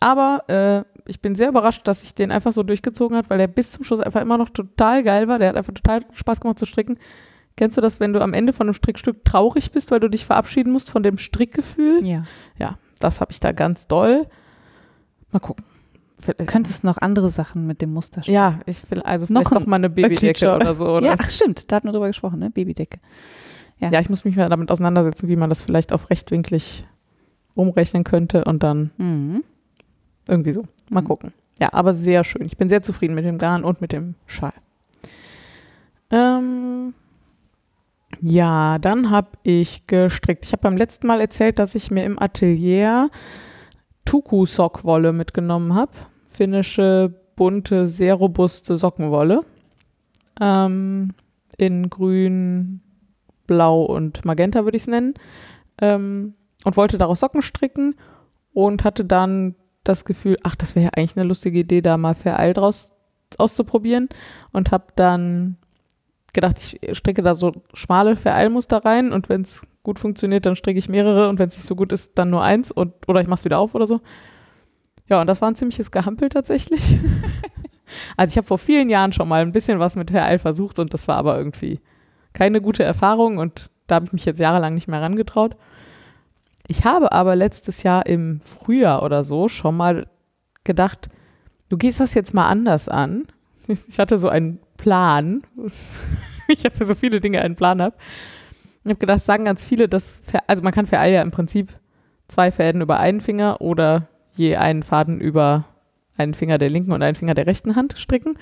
Aber äh, ich bin sehr überrascht, dass ich den einfach so durchgezogen hat, weil der bis zum Schluss einfach immer noch total geil war. Der hat einfach total Spaß gemacht zu stricken. Kennst du das, wenn du am Ende von einem Strickstück traurig bist, weil du dich verabschieden musst von dem Strickgefühl? ja. Ja, das habe ich da ganz doll. Mal gucken. Du könntest noch andere Sachen mit dem Muster stricken. Ja, ich will also Noch vielleicht noch, ein mal eine Babydecke oder so. Oder? Ja, ach stimmt, da hatten wir drüber gesprochen, ne? Babydecke. ja, ich muss mich mal damit auseinandersetzen, wie man das vielleicht auf rechtwinklig umrechnen könnte und dann Mhm. Irgendwie so. Mal Mhm. gucken. Ja, aber sehr schön. Ich bin sehr zufrieden mit dem Garn und mit dem Schal. Ähm, ja, dann habe ich gestrickt. Ich habe beim letzten Mal erzählt, dass ich mir im Atelier Tuku-Sockwolle mitgenommen habe. Finnische, bunte, sehr robuste Sockenwolle. Ähm, in grün, blau und magenta würde ich es nennen. Ähm, und wollte daraus Socken stricken und hatte dann das Gefühl, ach, das wäre ja eigentlich eine lustige Idee, da mal Vereil draus auszuprobieren und habe dann gedacht, ich stricke da so schmale Vereilmuster rein und wenn es gut funktioniert, dann stricke ich mehrere und wenn es nicht so gut ist, dann nur eins und oder ich mache es wieder auf oder so. Ja, und das war ein ziemliches Gehampel tatsächlich. also ich habe vor vielen Jahren schon mal ein bisschen was mit Vereil versucht und das war aber irgendwie keine gute Erfahrung und da habe ich mich jetzt jahrelang nicht mehr rangetraut. Ich habe aber letztes Jahr im Frühjahr oder so schon mal gedacht, du gehst das jetzt mal anders an. Ich hatte so einen Plan. Ich habe für so viele Dinge einen Plan habe. Ich habe gedacht, sagen ganz viele, dass, also man kann für Eier im Prinzip zwei Fäden über einen Finger oder je einen Faden über einen Finger der linken und einen Finger der rechten Hand stricken.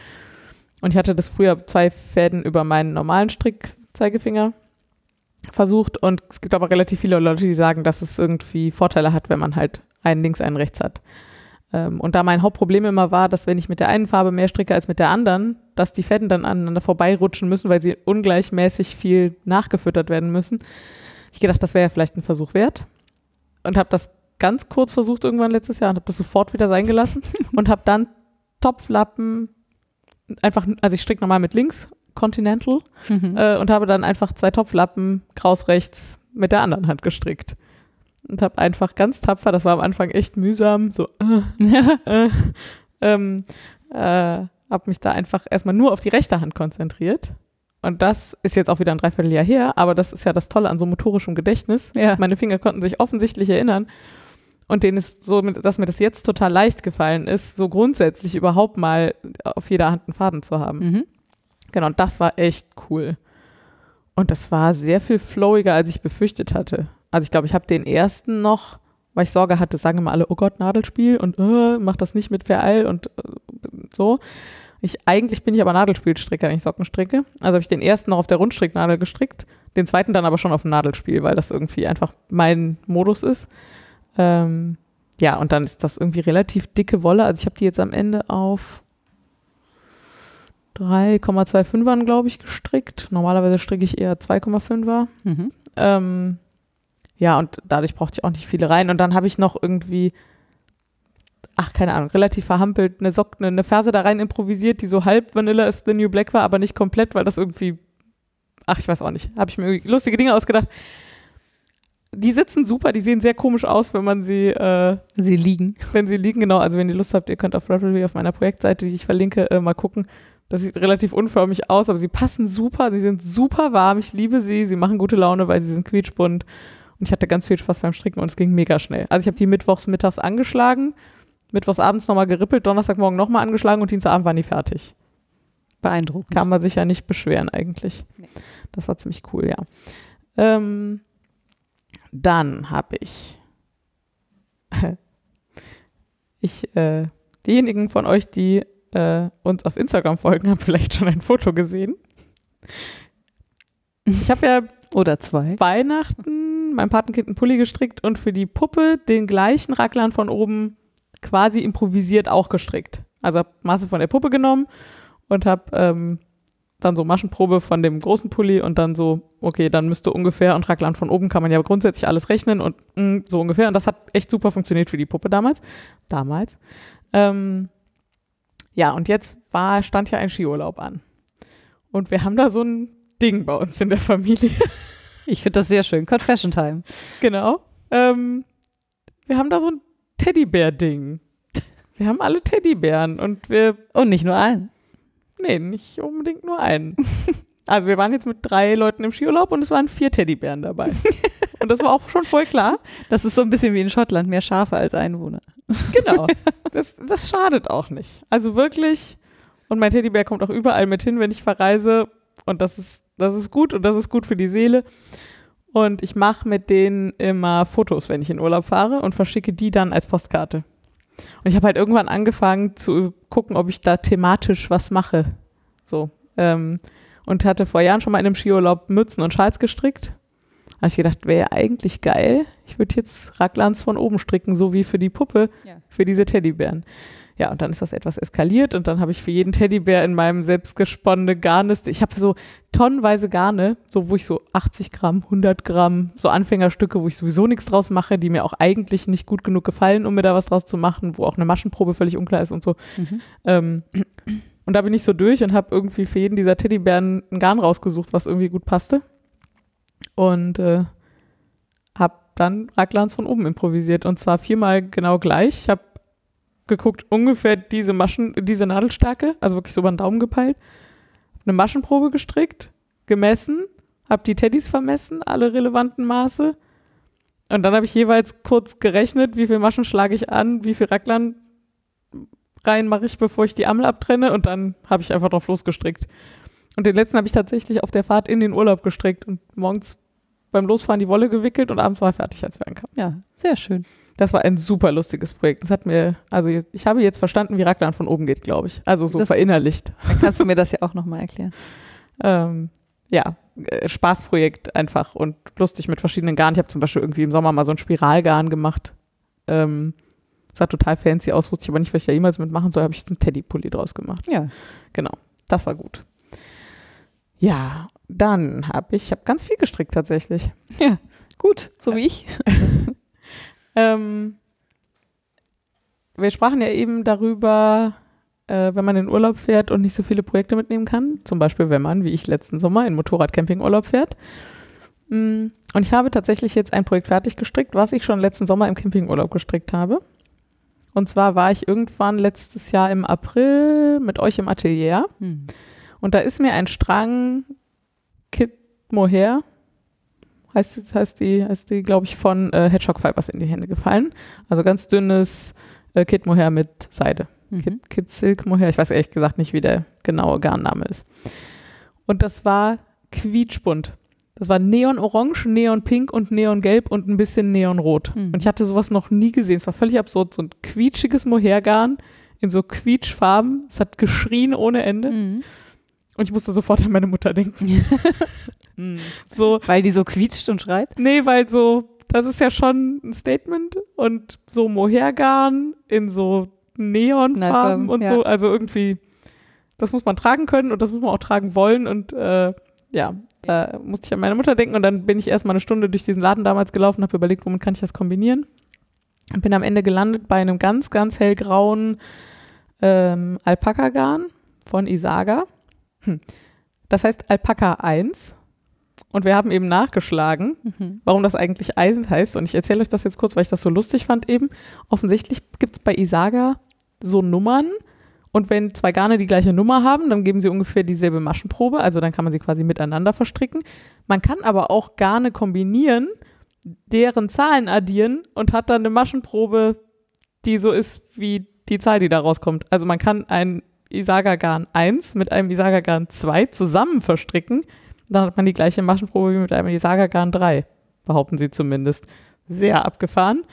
Und ich hatte das früher zwei Fäden über meinen normalen Strickzeigefinger versucht und es gibt aber relativ viele Leute, die sagen, dass es irgendwie Vorteile hat, wenn man halt einen links, einen rechts hat. Ähm, und da mein Hauptproblem immer war, dass wenn ich mit der einen Farbe mehr stricke als mit der anderen, dass die Fäden dann aneinander vorbeirutschen müssen, weil sie ungleichmäßig viel nachgefüttert werden müssen. Ich gedacht, das wäre ja vielleicht ein Versuch wert und habe das ganz kurz versucht irgendwann letztes Jahr und habe das sofort wieder sein gelassen und habe dann Topflappen einfach, also ich stricke normal mit links, Continental, Mhm. äh, und habe dann einfach zwei Topflappen kraus rechts mit der anderen Hand gestrickt. Und habe einfach ganz tapfer, das war am Anfang echt mühsam, so äh, äh, ähm, äh, habe mich da einfach erstmal nur auf die rechte Hand konzentriert. Und das ist jetzt auch wieder ein Dreivierteljahr her, aber das ist ja das Tolle an so motorischem Gedächtnis. Ja. Meine Finger konnten sich offensichtlich erinnern. Und denen ist so, dass mir das jetzt total leicht gefallen ist, so grundsätzlich überhaupt mal auf jeder Hand einen Faden zu haben. Mhm. Genau, und das war echt cool. Und das war sehr viel flowiger, als ich befürchtet hatte. Also ich glaube, ich habe den ersten noch, weil ich Sorge hatte, sagen immer alle, oh Gott, Nadelspiel und äh, mach das nicht mit Vereil und äh, so. Ich, eigentlich bin ich aber Nadelspielstricker, wenn ich Socken stricke. Also habe ich den ersten noch auf der Rundstricknadel gestrickt, den zweiten dann aber schon auf dem Nadelspiel, weil das irgendwie einfach mein Modus ist. Ähm, ja, und dann ist das irgendwie relativ dicke Wolle. Also ich habe die jetzt am Ende auf 3,25ern, glaube ich, gestrickt. Normalerweise stricke ich eher 2,5er. Mhm. Ähm, ja, und dadurch brauchte ich auch nicht viele rein. Und dann habe ich noch irgendwie, ach, keine Ahnung, relativ verhampelt eine Sock, eine Ferse da rein improvisiert, die so halb Vanilla is the New Black war, aber nicht komplett, weil das irgendwie, ach, ich weiß auch nicht, habe ich mir irgendwie lustige Dinge ausgedacht. Die sitzen super, die sehen sehr komisch aus, wenn man sie, äh, Sie liegen. wenn sie liegen, genau. Also wenn ihr Lust habt, ihr könnt auf Ravelry auf meiner Projektseite, die ich verlinke, äh, mal gucken. Das sieht relativ unförmig aus, aber sie passen super, sie sind super warm, ich liebe sie, sie machen gute Laune, weil sie sind quietschbunt. Und ich hatte ganz viel Spaß beim Stricken und es ging mega schnell. Also ich habe die mittwochs mittags angeschlagen, mittwochs abends nochmal gerippelt, Donnerstagmorgen nochmal angeschlagen und Dienstagabend waren die fertig. Beeindruckend. Kann man sich ja nicht beschweren eigentlich. Nee. Das war ziemlich cool, ja. Ähm, dann habe ich, ich, äh, diejenigen von euch, die äh, uns auf Instagram folgen, haben vielleicht schon ein Foto gesehen. Ich habe ja Oder zwei. Weihnachten meinem Patenkind einen Pulli gestrickt und für die Puppe den gleichen Raglan von oben quasi improvisiert auch gestrickt. Also habe Maße von der Puppe genommen und habe ähm, dann so Maschenprobe von dem großen Pulli und dann so, okay, dann müsste ungefähr und Raglan von oben kann man ja grundsätzlich alles rechnen und mh, so ungefähr. Und das hat echt super funktioniert für die Puppe damals. Damals. Ähm, ja, und jetzt war, stand ja ein Skiurlaub an. Und wir haben da so ein Ding bei uns in der Familie. Ich finde das sehr schön. Confession Time. Genau. Ähm, wir haben da so ein Teddybär-Ding. Wir haben alle Teddybären und wir, Und nicht nur einen. nee, nicht unbedingt nur einen. Also wir waren jetzt mit drei Leuten im Skiurlaub und es waren vier Teddybären dabei. Und das war auch schon voll klar. Das ist so ein bisschen wie in Schottland, mehr Schafe als Einwohner. Genau. Das, das schadet auch nicht. Also wirklich. Und mein Teddybär kommt auch überall mit hin, wenn ich verreise. Und das ist, das ist gut und das ist gut für die Seele. Und ich mache mit denen immer Fotos, wenn ich in Urlaub fahre und verschicke die dann als Postkarte. Und ich habe halt irgendwann angefangen zu gucken, ob ich da thematisch was mache. So. Ähm, und hatte vor Jahren schon mal in einem Skiurlaub Mützen und Schals gestrickt. Da habe ich gedacht, wäre eigentlich geil. Ich würde jetzt Raglans von oben stricken, so wie für die Puppe, Ja. für diese Teddybären. Ja, und dann ist das etwas eskaliert und dann habe ich für jeden Teddybär in meinem selbstgesponnene Garniste, ich habe so tonnenweise Garne, so wo ich so 80 Gramm, 100 Gramm, so Anfängerstücke, wo ich sowieso nichts draus mache, die mir auch eigentlich nicht gut genug gefallen, um mir da was draus zu machen, wo auch eine Maschenprobe völlig unklar ist und so. Mhm. Ähm, und da bin ich so durch und habe irgendwie für jeden dieser Teddybären ein Garn rausgesucht, was irgendwie gut passte. Und äh, habe dann Raglans von oben improvisiert und zwar viermal genau gleich. Ich habe geguckt, ungefähr diese Maschen, diese Nadelstärke, also wirklich so über den Daumen gepeilt, eine Maschenprobe gestrickt, gemessen, habe die Teddys vermessen, alle relevanten Maße. Und dann habe ich jeweils kurz gerechnet, wie viel Maschen schlage ich an, wie viel Raglan rein mache ich, bevor ich die Ammel abtrenne und dann habe ich einfach drauf losgestrickt. Und den letzten habe ich tatsächlich auf der Fahrt in den Urlaub gestrickt und morgens beim Losfahren die Wolle gewickelt und abends war er fertig, als wir ankamen. Ja, sehr schön. Das war ein super lustiges Projekt. Das hat mir, also ich habe jetzt verstanden, wie Raglan von oben geht, glaube ich. Also so Das- verinnerlicht. Dann kannst du mir das ja auch nochmal erklären. Ähm, ja, äh, Spaßprojekt einfach und lustig mit verschiedenen Garn. Ich habe zum Beispiel irgendwie im Sommer mal so ein Spiralgarn gemacht. Ähm, sah total fancy aus, wusste ich aber nicht, was ich da jemals mitmachen soll. Habe ich einen Teddypulli draus gemacht. Ja. Genau, das war gut. Ja, dann habe ich, ich habe ganz viel gestrickt tatsächlich. Ja, gut, so wie ich. Ähm, wir sprachen ja eben darüber, äh, wenn man in Urlaub fährt und nicht so viele Projekte mitnehmen kann. Zum Beispiel, wenn man, wie ich letzten Sommer, in Motorradcamping-Urlaub fährt. Mm, Und ich habe tatsächlich jetzt ein Projekt fertig gestrickt, was ich schon letzten Sommer im Campingurlaub gestrickt habe. Und zwar war ich irgendwann letztes Jahr im April mit euch im Atelier. Hm. Und da ist mir ein Strang Kit Mohair, heißt, heißt die, heißt die glaube ich, von äh, Hedgehog Fibers in die Hände gefallen. Also ganz dünnes äh, Kit Mohair mit Seide. Mhm. Kit, Kit Silk Mohair. Ich weiß ehrlich gesagt nicht, wie der genaue Garnname ist. Und das war quietschbunt. Das war neonorange, neonpink und neongelb und ein bisschen neonrot. Mhm. Und ich hatte sowas noch nie gesehen. Es war völlig absurd. So ein quietschiges Mohairgarn in so Quietschfarben. Es hat geschrien ohne Ende. Mhm. Und ich musste sofort an meine Mutter denken. So, Weil die so quietscht und schreit? nee, weil so, das ist ja schon ein Statement. Und so Mohairgarn in so Neonfarben Neonfarben, und ja. so. Also irgendwie, das muss man tragen können und das muss man auch tragen wollen. Und äh, ja, da musste ich an meine Mutter denken. Und dann bin ich erstmal eine Stunde durch diesen Laden damals gelaufen, habe überlegt, womit kann ich das kombinieren. Und bin am Ende gelandet bei einem ganz, ganz hellgrauen ähm, Alpaka-Garn von Isaga. Hm. Das heißt Alpaka 1. Und wir haben eben nachgeschlagen, Mhm. warum das eigentlich Eisen heißt. Und ich erzähle euch das jetzt kurz, weil ich das so lustig fand eben. Offensichtlich gibt es bei Isaga so Nummern. Und wenn zwei Garne die gleiche Nummer haben, dann geben sie ungefähr dieselbe Maschenprobe. Also dann kann man sie quasi miteinander verstricken. Man kann aber auch Garne kombinieren, deren Zahlen addieren und hat dann eine Maschenprobe, die so ist wie die Zahl, die da rauskommt. Also man kann ein Isaga-Garn 1 mit einem Isaga-Garn 2 zusammen verstricken. Dann hat man die gleiche Maschenprobe wie mit einem Isaga-Garn 3, behaupten sie zumindest. Sehr abgefahren.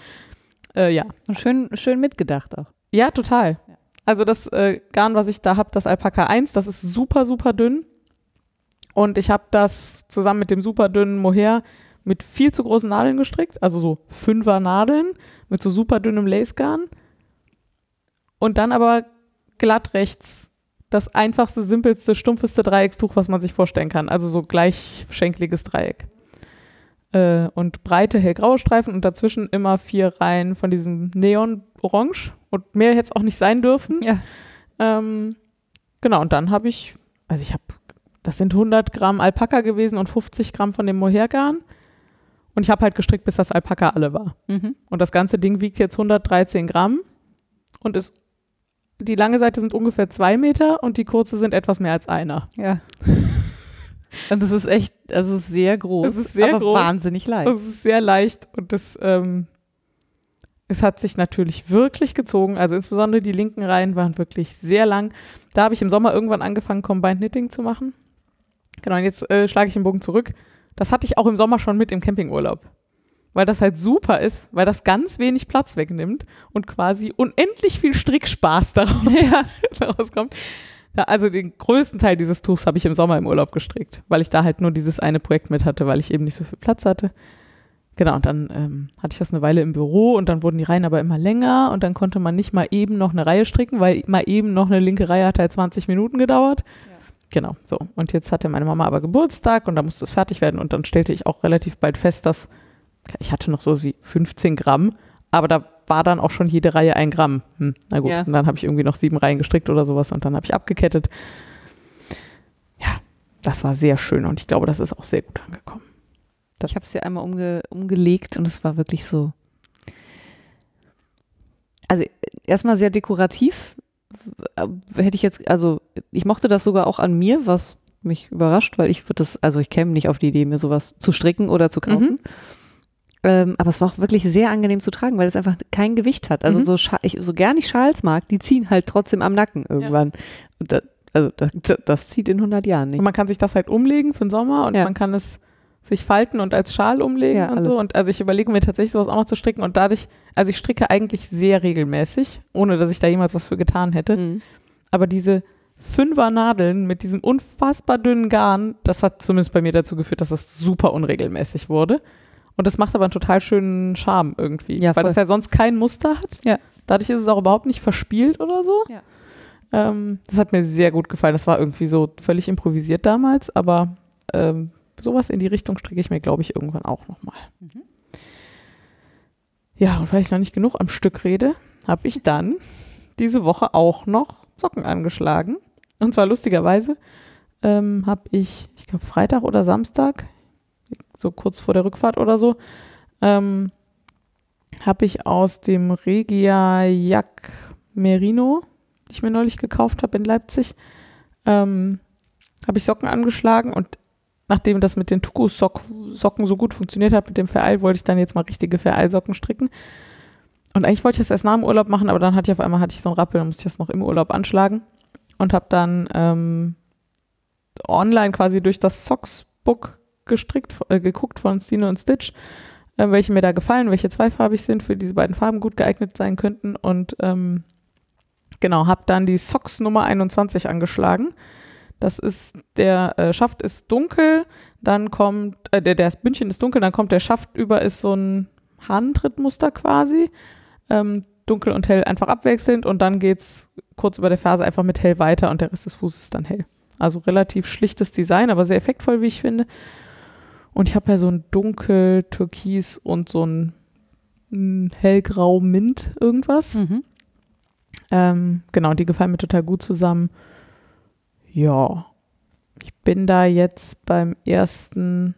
Äh, ja. Schön, schön mitgedacht auch. ja, total. Also das äh, Garn, was ich da habe, das Alpaka 1, das ist super, super dünn. Und ich habe das zusammen mit dem super dünnen Mohair mit viel zu großen Nadeln gestrickt, also so Fünfer Nadeln mit so super dünnem Lacegarn. Und dann aber glatt rechts das einfachste, simpelste, stumpfeste Dreieckstuch, was man sich vorstellen kann. Also so gleichschenkliges Dreieck. Äh, und breite hellgraue Streifen und dazwischen immer vier Reihen von diesem Neon-Orange. Und mehr hätte es auch nicht sein dürfen. Ja. Ähm, genau, und dann habe ich, also ich habe, das sind 100 Gramm Alpaka gewesen und 50 Gramm von dem Mohairgarn. Und ich habe halt gestrickt, bis das Alpaka alle war. Mhm. Und das ganze Ding wiegt jetzt 113 Gramm und ist, die lange Seite sind ungefähr zwei Meter und die kurze sind etwas mehr als einer. Ja. Und das ist echt, also es ist sehr groß. Es ist sehr aber groß. wahnsinnig leicht. Das ist sehr leicht und das, ähm, es hat sich natürlich wirklich gezogen. Also insbesondere die linken Reihen waren wirklich sehr lang. Da habe ich im Sommer irgendwann angefangen, Combined Knitting zu machen. Genau, und jetzt äh, schlage ich den Bogen zurück. Das hatte ich auch im Sommer schon mit im Campingurlaub. Weil das halt super ist, weil das ganz wenig Platz wegnimmt und quasi unendlich viel Strickspaß daraus, ja. daraus kommt. Ja, also den größten Teil dieses Tuchs habe ich im Sommer im Urlaub gestrickt, weil ich da halt nur dieses eine Projekt mit hatte, weil ich eben nicht so viel Platz hatte. Genau, und dann ähm, hatte ich das eine Weile im Büro und dann wurden die Reihen aber immer länger und dann konnte man nicht mal eben noch eine Reihe stricken, weil mal eben noch eine linke Reihe hat halt 20 Minuten gedauert. Genau, so. Und jetzt hatte meine Mama aber Geburtstag und da musste es fertig werden und dann stellte ich auch relativ bald fest, dass ich hatte noch so wie 15 Gramm, aber da war dann auch schon jede Reihe ein Gramm. Hm, na gut, Ja. und dann habe ich irgendwie noch sieben Reihen gestrickt oder sowas und dann habe ich abgekettet. Ja, das war sehr schön und ich glaube, das ist auch sehr gut angekommen. Ich habe es ja einmal umge umgelegt und es war wirklich so. Also erstmal sehr dekorativ. Äh, Hätte ich jetzt, also ich mochte das sogar auch an mir, was mich überrascht, weil ich würde das, also ich käme nicht auf die Idee, mir sowas zu stricken oder zu kaufen. Mhm. Ähm, aber es war auch wirklich sehr angenehm zu tragen, weil es einfach kein Gewicht hat. Also Mhm. so, ich, so gern ich Schals mag, die ziehen halt trotzdem am Nacken irgendwann. Und da, also das, das zieht in 100 Jahren nicht. Und man kann sich das halt umlegen für den Sommer und Ja. man kann es sich falten und als Schal umlegen Ja, und alles. so. Und also ich überlege mir tatsächlich sowas auch noch zu stricken und dadurch, also ich stricke eigentlich sehr regelmäßig, ohne dass ich da jemals was für getan hätte. Mhm. Aber diese Fünfer Nadeln mit diesem unfassbar dünnen Garn, das hat zumindest bei mir dazu geführt, dass das super unregelmäßig wurde. Und das macht aber einen total schönen Charme irgendwie, Ja, weil das ja sonst kein Muster hat. Ja. Dadurch ist es auch überhaupt nicht verspielt oder so. Ja. Ähm, das hat mir sehr gut gefallen. Das war irgendwie so völlig improvisiert damals, aber ähm, sowas in die Richtung stricke ich mir, glaube ich, irgendwann auch nochmal. Mhm. Ja, und weil ich noch nicht genug am Stück rede, habe ich dann diese Woche auch noch Socken angeschlagen. Und zwar lustigerweise ähm, habe ich, ich glaube Freitag oder Samstag, so kurz vor der Rückfahrt oder so, ähm, habe ich aus dem Regia Jack Merino, die ich mir neulich gekauft habe in Leipzig, ähm, habe ich Socken angeschlagen und nachdem das mit den Tuku-Socken so gut funktioniert hat mit dem Vereil, wollte ich dann jetzt mal richtige Vereilsocken stricken. Und eigentlich wollte ich das erst nach dem Urlaub machen, aber dann hatte ich auf einmal hatte ich so einen Rappel, dann musste ich das noch im Urlaub anschlagen und habe dann ähm, online quasi durch das Socksbook gestrickt, äh, geguckt von Stine und Stitch, äh, welche mir da gefallen, welche zweifarbig sind, für diese beiden Farben gut geeignet sein könnten und ähm, genau, habe dann die Socks Nummer 21 angeschlagen. Das ist, der äh, Schaft ist dunkel, dann kommt, äh, der, das Bündchen ist dunkel, dann kommt der Schaft über, ist so ein Hahntrittmuster quasi ähm, dunkel und hell einfach abwechselnd und dann geht es kurz über der Ferse einfach mit hell weiter und der Rest des Fußes ist dann hell. Also relativ schlichtes Design, aber sehr effektvoll, wie ich finde. Und ich habe ja so ein dunkel, türkis und so ein hm, hellgrau Mint irgendwas. Mhm. Ähm, genau, die gefallen mir total gut zusammen. Ja, ich bin da jetzt beim ersten,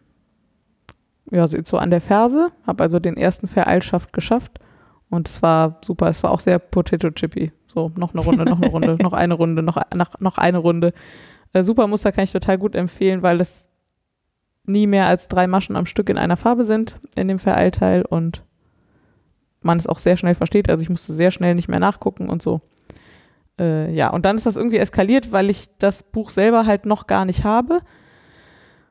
ja, so an der Ferse, habe also den ersten Vereilschaft geschafft und es war super. Es war auch sehr Potato Chippy. So, noch eine Runde, noch eine Runde, noch eine Runde, noch, noch, noch eine Runde. Äh, super Muster kann ich total gut empfehlen, weil es nie mehr als drei Maschen am Stück in einer Farbe sind in dem Vereilteil und man es auch sehr schnell versteht. Also ich musste sehr schnell nicht mehr nachgucken und so. Äh, ja, und dann ist das irgendwie eskaliert, weil ich das Buch selber halt noch gar nicht habe.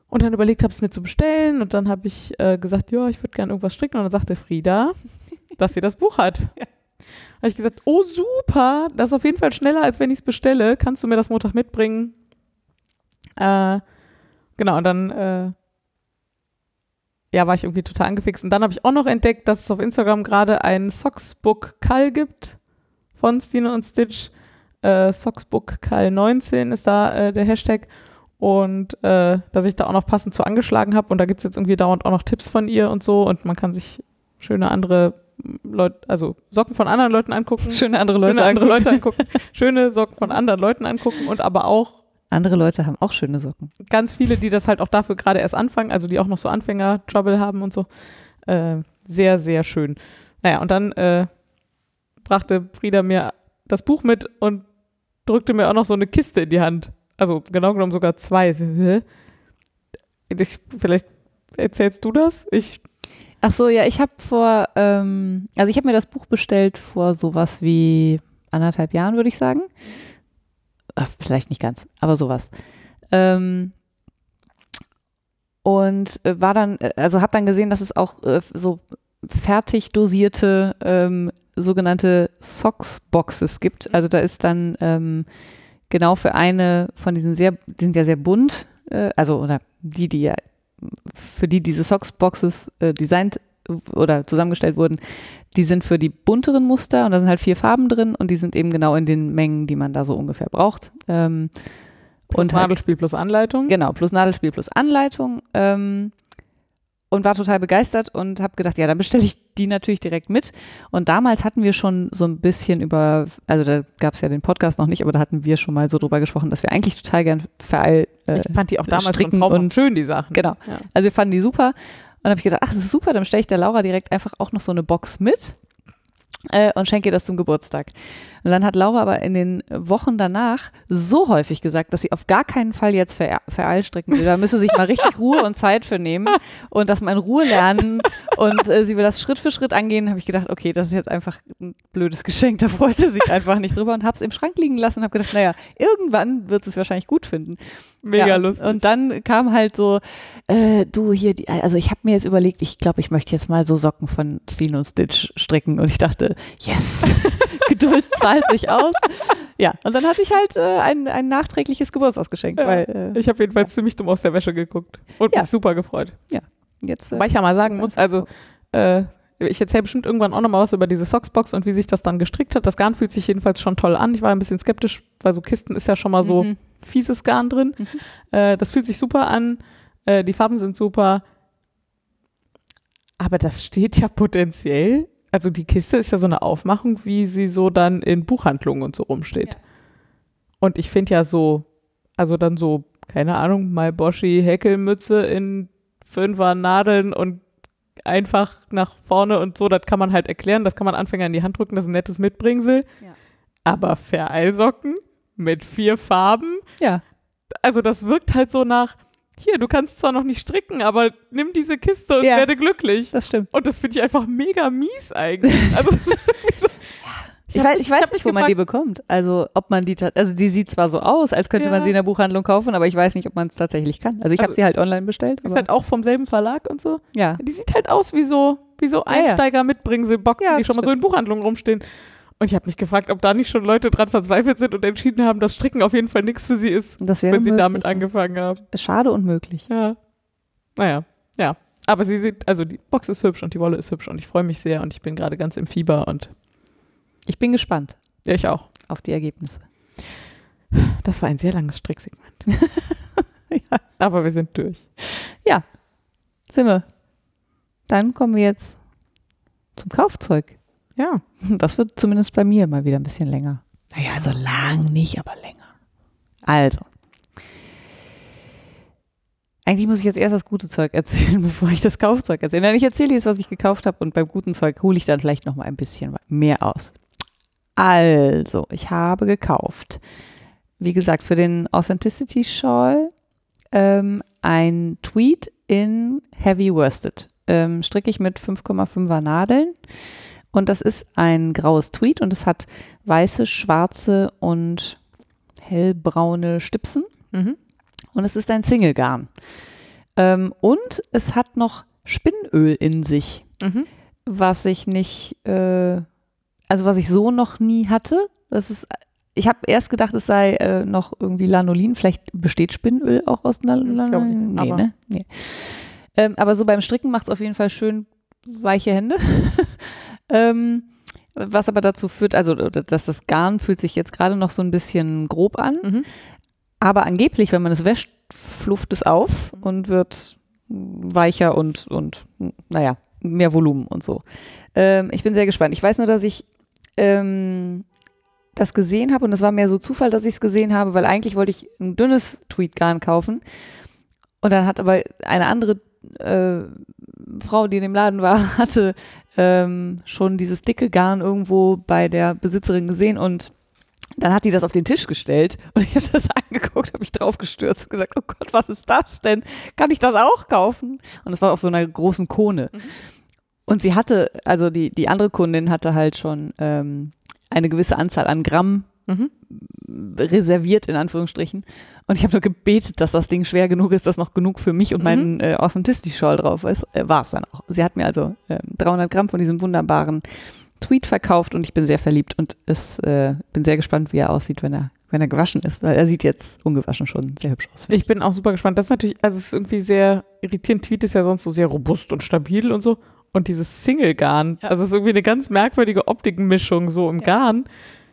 Und dann überlegt habe, es mir zu bestellen. Und dann habe ich äh, gesagt, ja, ich würde gerne irgendwas stricken. Und dann sagte Frieda, dass sie das Buch hat. Ja. Habe ich gesagt, oh super, das ist auf jeden Fall schneller, als wenn ich es bestelle. Kannst du mir das Montag mitbringen? Äh, genau, und dann äh, ja, war ich irgendwie total angefixt. Und dann habe ich auch noch entdeckt, dass es auf Instagram gerade ein Socksbook Kall gibt von Stine und Stitch. Äh, Socksbook Kall 19 ist da äh, der Hashtag. Und äh, dass ich da auch noch passend zu angeschlagen habe. Und da gibt es jetzt irgendwie dauernd auch noch Tipps von ihr und so. Und man kann sich schöne andere Leute, also Socken von anderen Leuten angucken. Schöne andere Leute, schöne andere Leute angucken. schöne Socken von anderen Leuten angucken und aber auch andere Leute haben auch schöne Socken. Ganz viele, die das halt auch dafür gerade erst anfangen, also die auch noch so Anfänger-Trouble haben und so. Äh, sehr, sehr schön. Naja, und dann äh, brachte Frieda mir das Buch mit und drückte mir auch noch so eine Kiste in die Hand. Also genau genommen sogar zwei. Ich, vielleicht erzählst du das? Ich Ach so, ja, ich habe vor, ähm, also ich habe mir das Buch bestellt vor sowas wie anderthalb Jahren, würde ich sagen. Vielleicht nicht ganz, aber sowas. Ähm, und äh, war dann, äh, also habe dann gesehen, dass es auch äh, so fertig dosierte ähm, sogenannte Socks-Boxes gibt. Also da ist dann ähm, genau für eine von diesen sehr, die sind ja sehr bunt, äh, also oder die, die ja für die diese Socks-Boxes äh, designt oder zusammengestellt wurden, die sind für die bunteren Muster und da sind halt vier Farben drin und die sind eben genau in den Mengen, die man da so ungefähr braucht. Ähm, plus und halt Nadelspiel halt, plus Anleitung. Genau, plus Nadelspiel plus Anleitung. Ähm, und war total begeistert und habe gedacht, ja, dann bestelle ich die natürlich direkt mit. Und damals hatten wir schon so ein bisschen über, also da gab es ja den Podcast noch nicht, aber da hatten wir schon mal so drüber gesprochen, dass wir eigentlich total gern Vereil äh, Ich fand die auch damals stricken schon und schön, die Sachen. Genau. Ja. Also wir fanden die super. Und habe ich gedacht, ach, das ist super, dann stelle ich der Laura direkt einfach auch noch so eine Box mit äh, und schenke ihr das zum Geburtstag. Und dann hat Laura aber in den Wochen danach so häufig gesagt, dass sie auf gar keinen Fall jetzt ver vereilstricken will. Da müsse sich mal richtig Ruhe und Zeit für nehmen und das mal in Ruhe lernen. Und äh, sie will das Schritt für Schritt angehen. habe ich gedacht, okay, das ist jetzt einfach ein blödes Geschenk. Da freut sie sich einfach nicht drüber und habe es im Schrank liegen lassen und habe gedacht, naja, irgendwann wird sie es wahrscheinlich gut finden. Mega ja, lustig. Und dann kam halt so, äh, du hier, die, also ich habe mir jetzt überlegt, ich glaube, ich möchte jetzt mal so Socken von und Stitch stricken. Und ich dachte, yes, Geduld zahlt sich aus. Ja, und dann hatte ich halt äh, ein, ein nachträgliches Geburtstagsgeschenk. Ja, weil, äh, ich habe jedenfalls ja. ziemlich dumm aus der Wäsche geguckt und ja. mich super gefreut. Ja, jetzt. Äh, Weil ich ja mal sagen muss, also äh, ich erzähle bestimmt irgendwann auch nochmal was über diese Socksbox und wie sich das dann gestrickt hat. Das Garn fühlt sich jedenfalls schon toll an. Ich war ein bisschen skeptisch, weil so Kisten ist ja schon mal so mhm. fieses Garn drin. Mhm. Äh, das fühlt sich super an. Äh, die Farben sind super. Aber das steht ja potenziell also die Kiste ist ja so eine Aufmachung, wie sie so dann in Buchhandlungen und so rumsteht. Ja. Und ich finde ja so, also dann so, keine Ahnung, Malboschi Häkelmütze in Fünfer Nadeln und einfach nach vorne und so, das kann man halt erklären, das kann man Anfänger in die Hand drücken, das ist ein nettes Mitbringsel. Ja. Aber Vereilsocken mit vier Farben, Ja. also das wirkt halt so nach, hier, du kannst zwar noch nicht stricken, aber nimm diese Kiste und Ja. werde glücklich. Das stimmt. Und das finde ich einfach mega mies eigentlich. Also, so, Ich, hab weiß, mich- ich weiß mich nicht, wo man die gefragt- bekommt. Also, ob man die, also die sieht zwar so aus, als könnte Ja. man sie in der Buchhandlung kaufen, aber ich weiß nicht, ob man es tatsächlich kann. Also, ich habe Also- sie halt online bestellt. Ist halt auch vom selben Verlag und so. ja. Die sieht halt aus wie so, wie so Ja, ja. Die schon mal so in Buchhandlungen rumstehen. Und ich habe mich gefragt, ob da nicht schon Leute dran verzweifelt sind und entschieden haben, dass Stricken auf jeden Fall nichts für sie ist, wenn sie möglich, damit ja. angefangen haben. Schade und möglich. Ja. Naja, ja. Aber sie sieht, also die Box ist hübsch und die Wolle ist hübsch und ich freue mich sehr und ich bin gerade ganz im Fieber und Ich bin gespannt ja, ich auch. auf die Ergebnisse. Das war ein sehr langes Stricksegment. ja. Aber wir sind durch. Sind wir. Dann kommen wir jetzt zum Kaufzeug. Ja. Das wird zumindest bei mir mal wieder ein bisschen länger. Naja, so lang nicht, aber länger. Also. Eigentlich muss ich jetzt erst das gute Zeug erzählen, bevor ich das Kaufzeug erzähle. Nein, ich erzähle jetzt, was ich gekauft habe und beim guten Zeug hole ich dann vielleicht noch mal ein bisschen mehr aus. Also, ich habe gekauft, wie gesagt, für den Authenticity Shawl ähm, ein Tweed in Heavy Worsted. Ähm, stricke ich mit 5,5er Nadeln. Und das ist ein graues Tweed und es hat weiße, schwarze und hellbraune Stipsen. Mhm. Und es ist ein Single-Garn. Ähm, und es hat noch Spinnöl in sich, Mhm. was ich nicht, äh, also was ich so noch nie hatte. Das ist, ich habe erst gedacht, es sei äh, noch irgendwie Lanolin. Vielleicht besteht Spinnöl auch aus Lanolin. nicht, Nee, aber- ne? Nee. Ähm, aber so beim Stricken macht es auf jeden Fall schön weiche Hände. ähm, was aber dazu führt, also dass das Garn fühlt sich jetzt gerade noch so ein bisschen grob an. Mhm. Aber angeblich, wenn man es wäscht, flufft es auf und wird weicher und, und naja, mehr Volumen und so. Ähm, ich bin sehr gespannt. Ich weiß nur, dass ich ähm, das gesehen habe und es war mehr so Zufall, dass ich es gesehen habe, weil eigentlich wollte ich ein dünnes Tweetgarn kaufen. Und dann hat aber eine andere äh, Frau, die in dem Laden war, hatte ähm, schon dieses dicke Garn irgendwo bei der Besitzerin gesehen und dann hat die das auf den Tisch gestellt und ich habe das angeguckt, habe mich drauf gestürzt und gesagt, oh Gott, was ist das denn? Kann ich das auch kaufen? Und es war auf so einer großen Kone. Und sie hatte, also die, die andere Kundin hatte halt schon ähm, eine gewisse Anzahl an Gramm Mhm. reserviert, in Anführungsstrichen. Und ich habe nur gebetet, dass das Ding schwer genug ist, dass noch genug für mich und Mhm. meinen äh, Authenticity-Shawl drauf ist. Äh, War es dann auch. Sie hat mir also ähm, 300 Gramm von diesem wunderbaren Tweet verkauft und ich bin sehr verliebt und es, äh, bin sehr gespannt, wie er aussieht, wenn er, wenn er gewaschen ist, weil er sieht jetzt ungewaschen schon sehr hübsch aus. Ich bin auch super gespannt. Das ist natürlich, also es ist irgendwie sehr irritierend. Tweet ist ja sonst so sehr robust und stabil und so. Und dieses Single-Garn, Ja. also es ist irgendwie eine ganz merkwürdige Optikmischung so im Ja. Garn.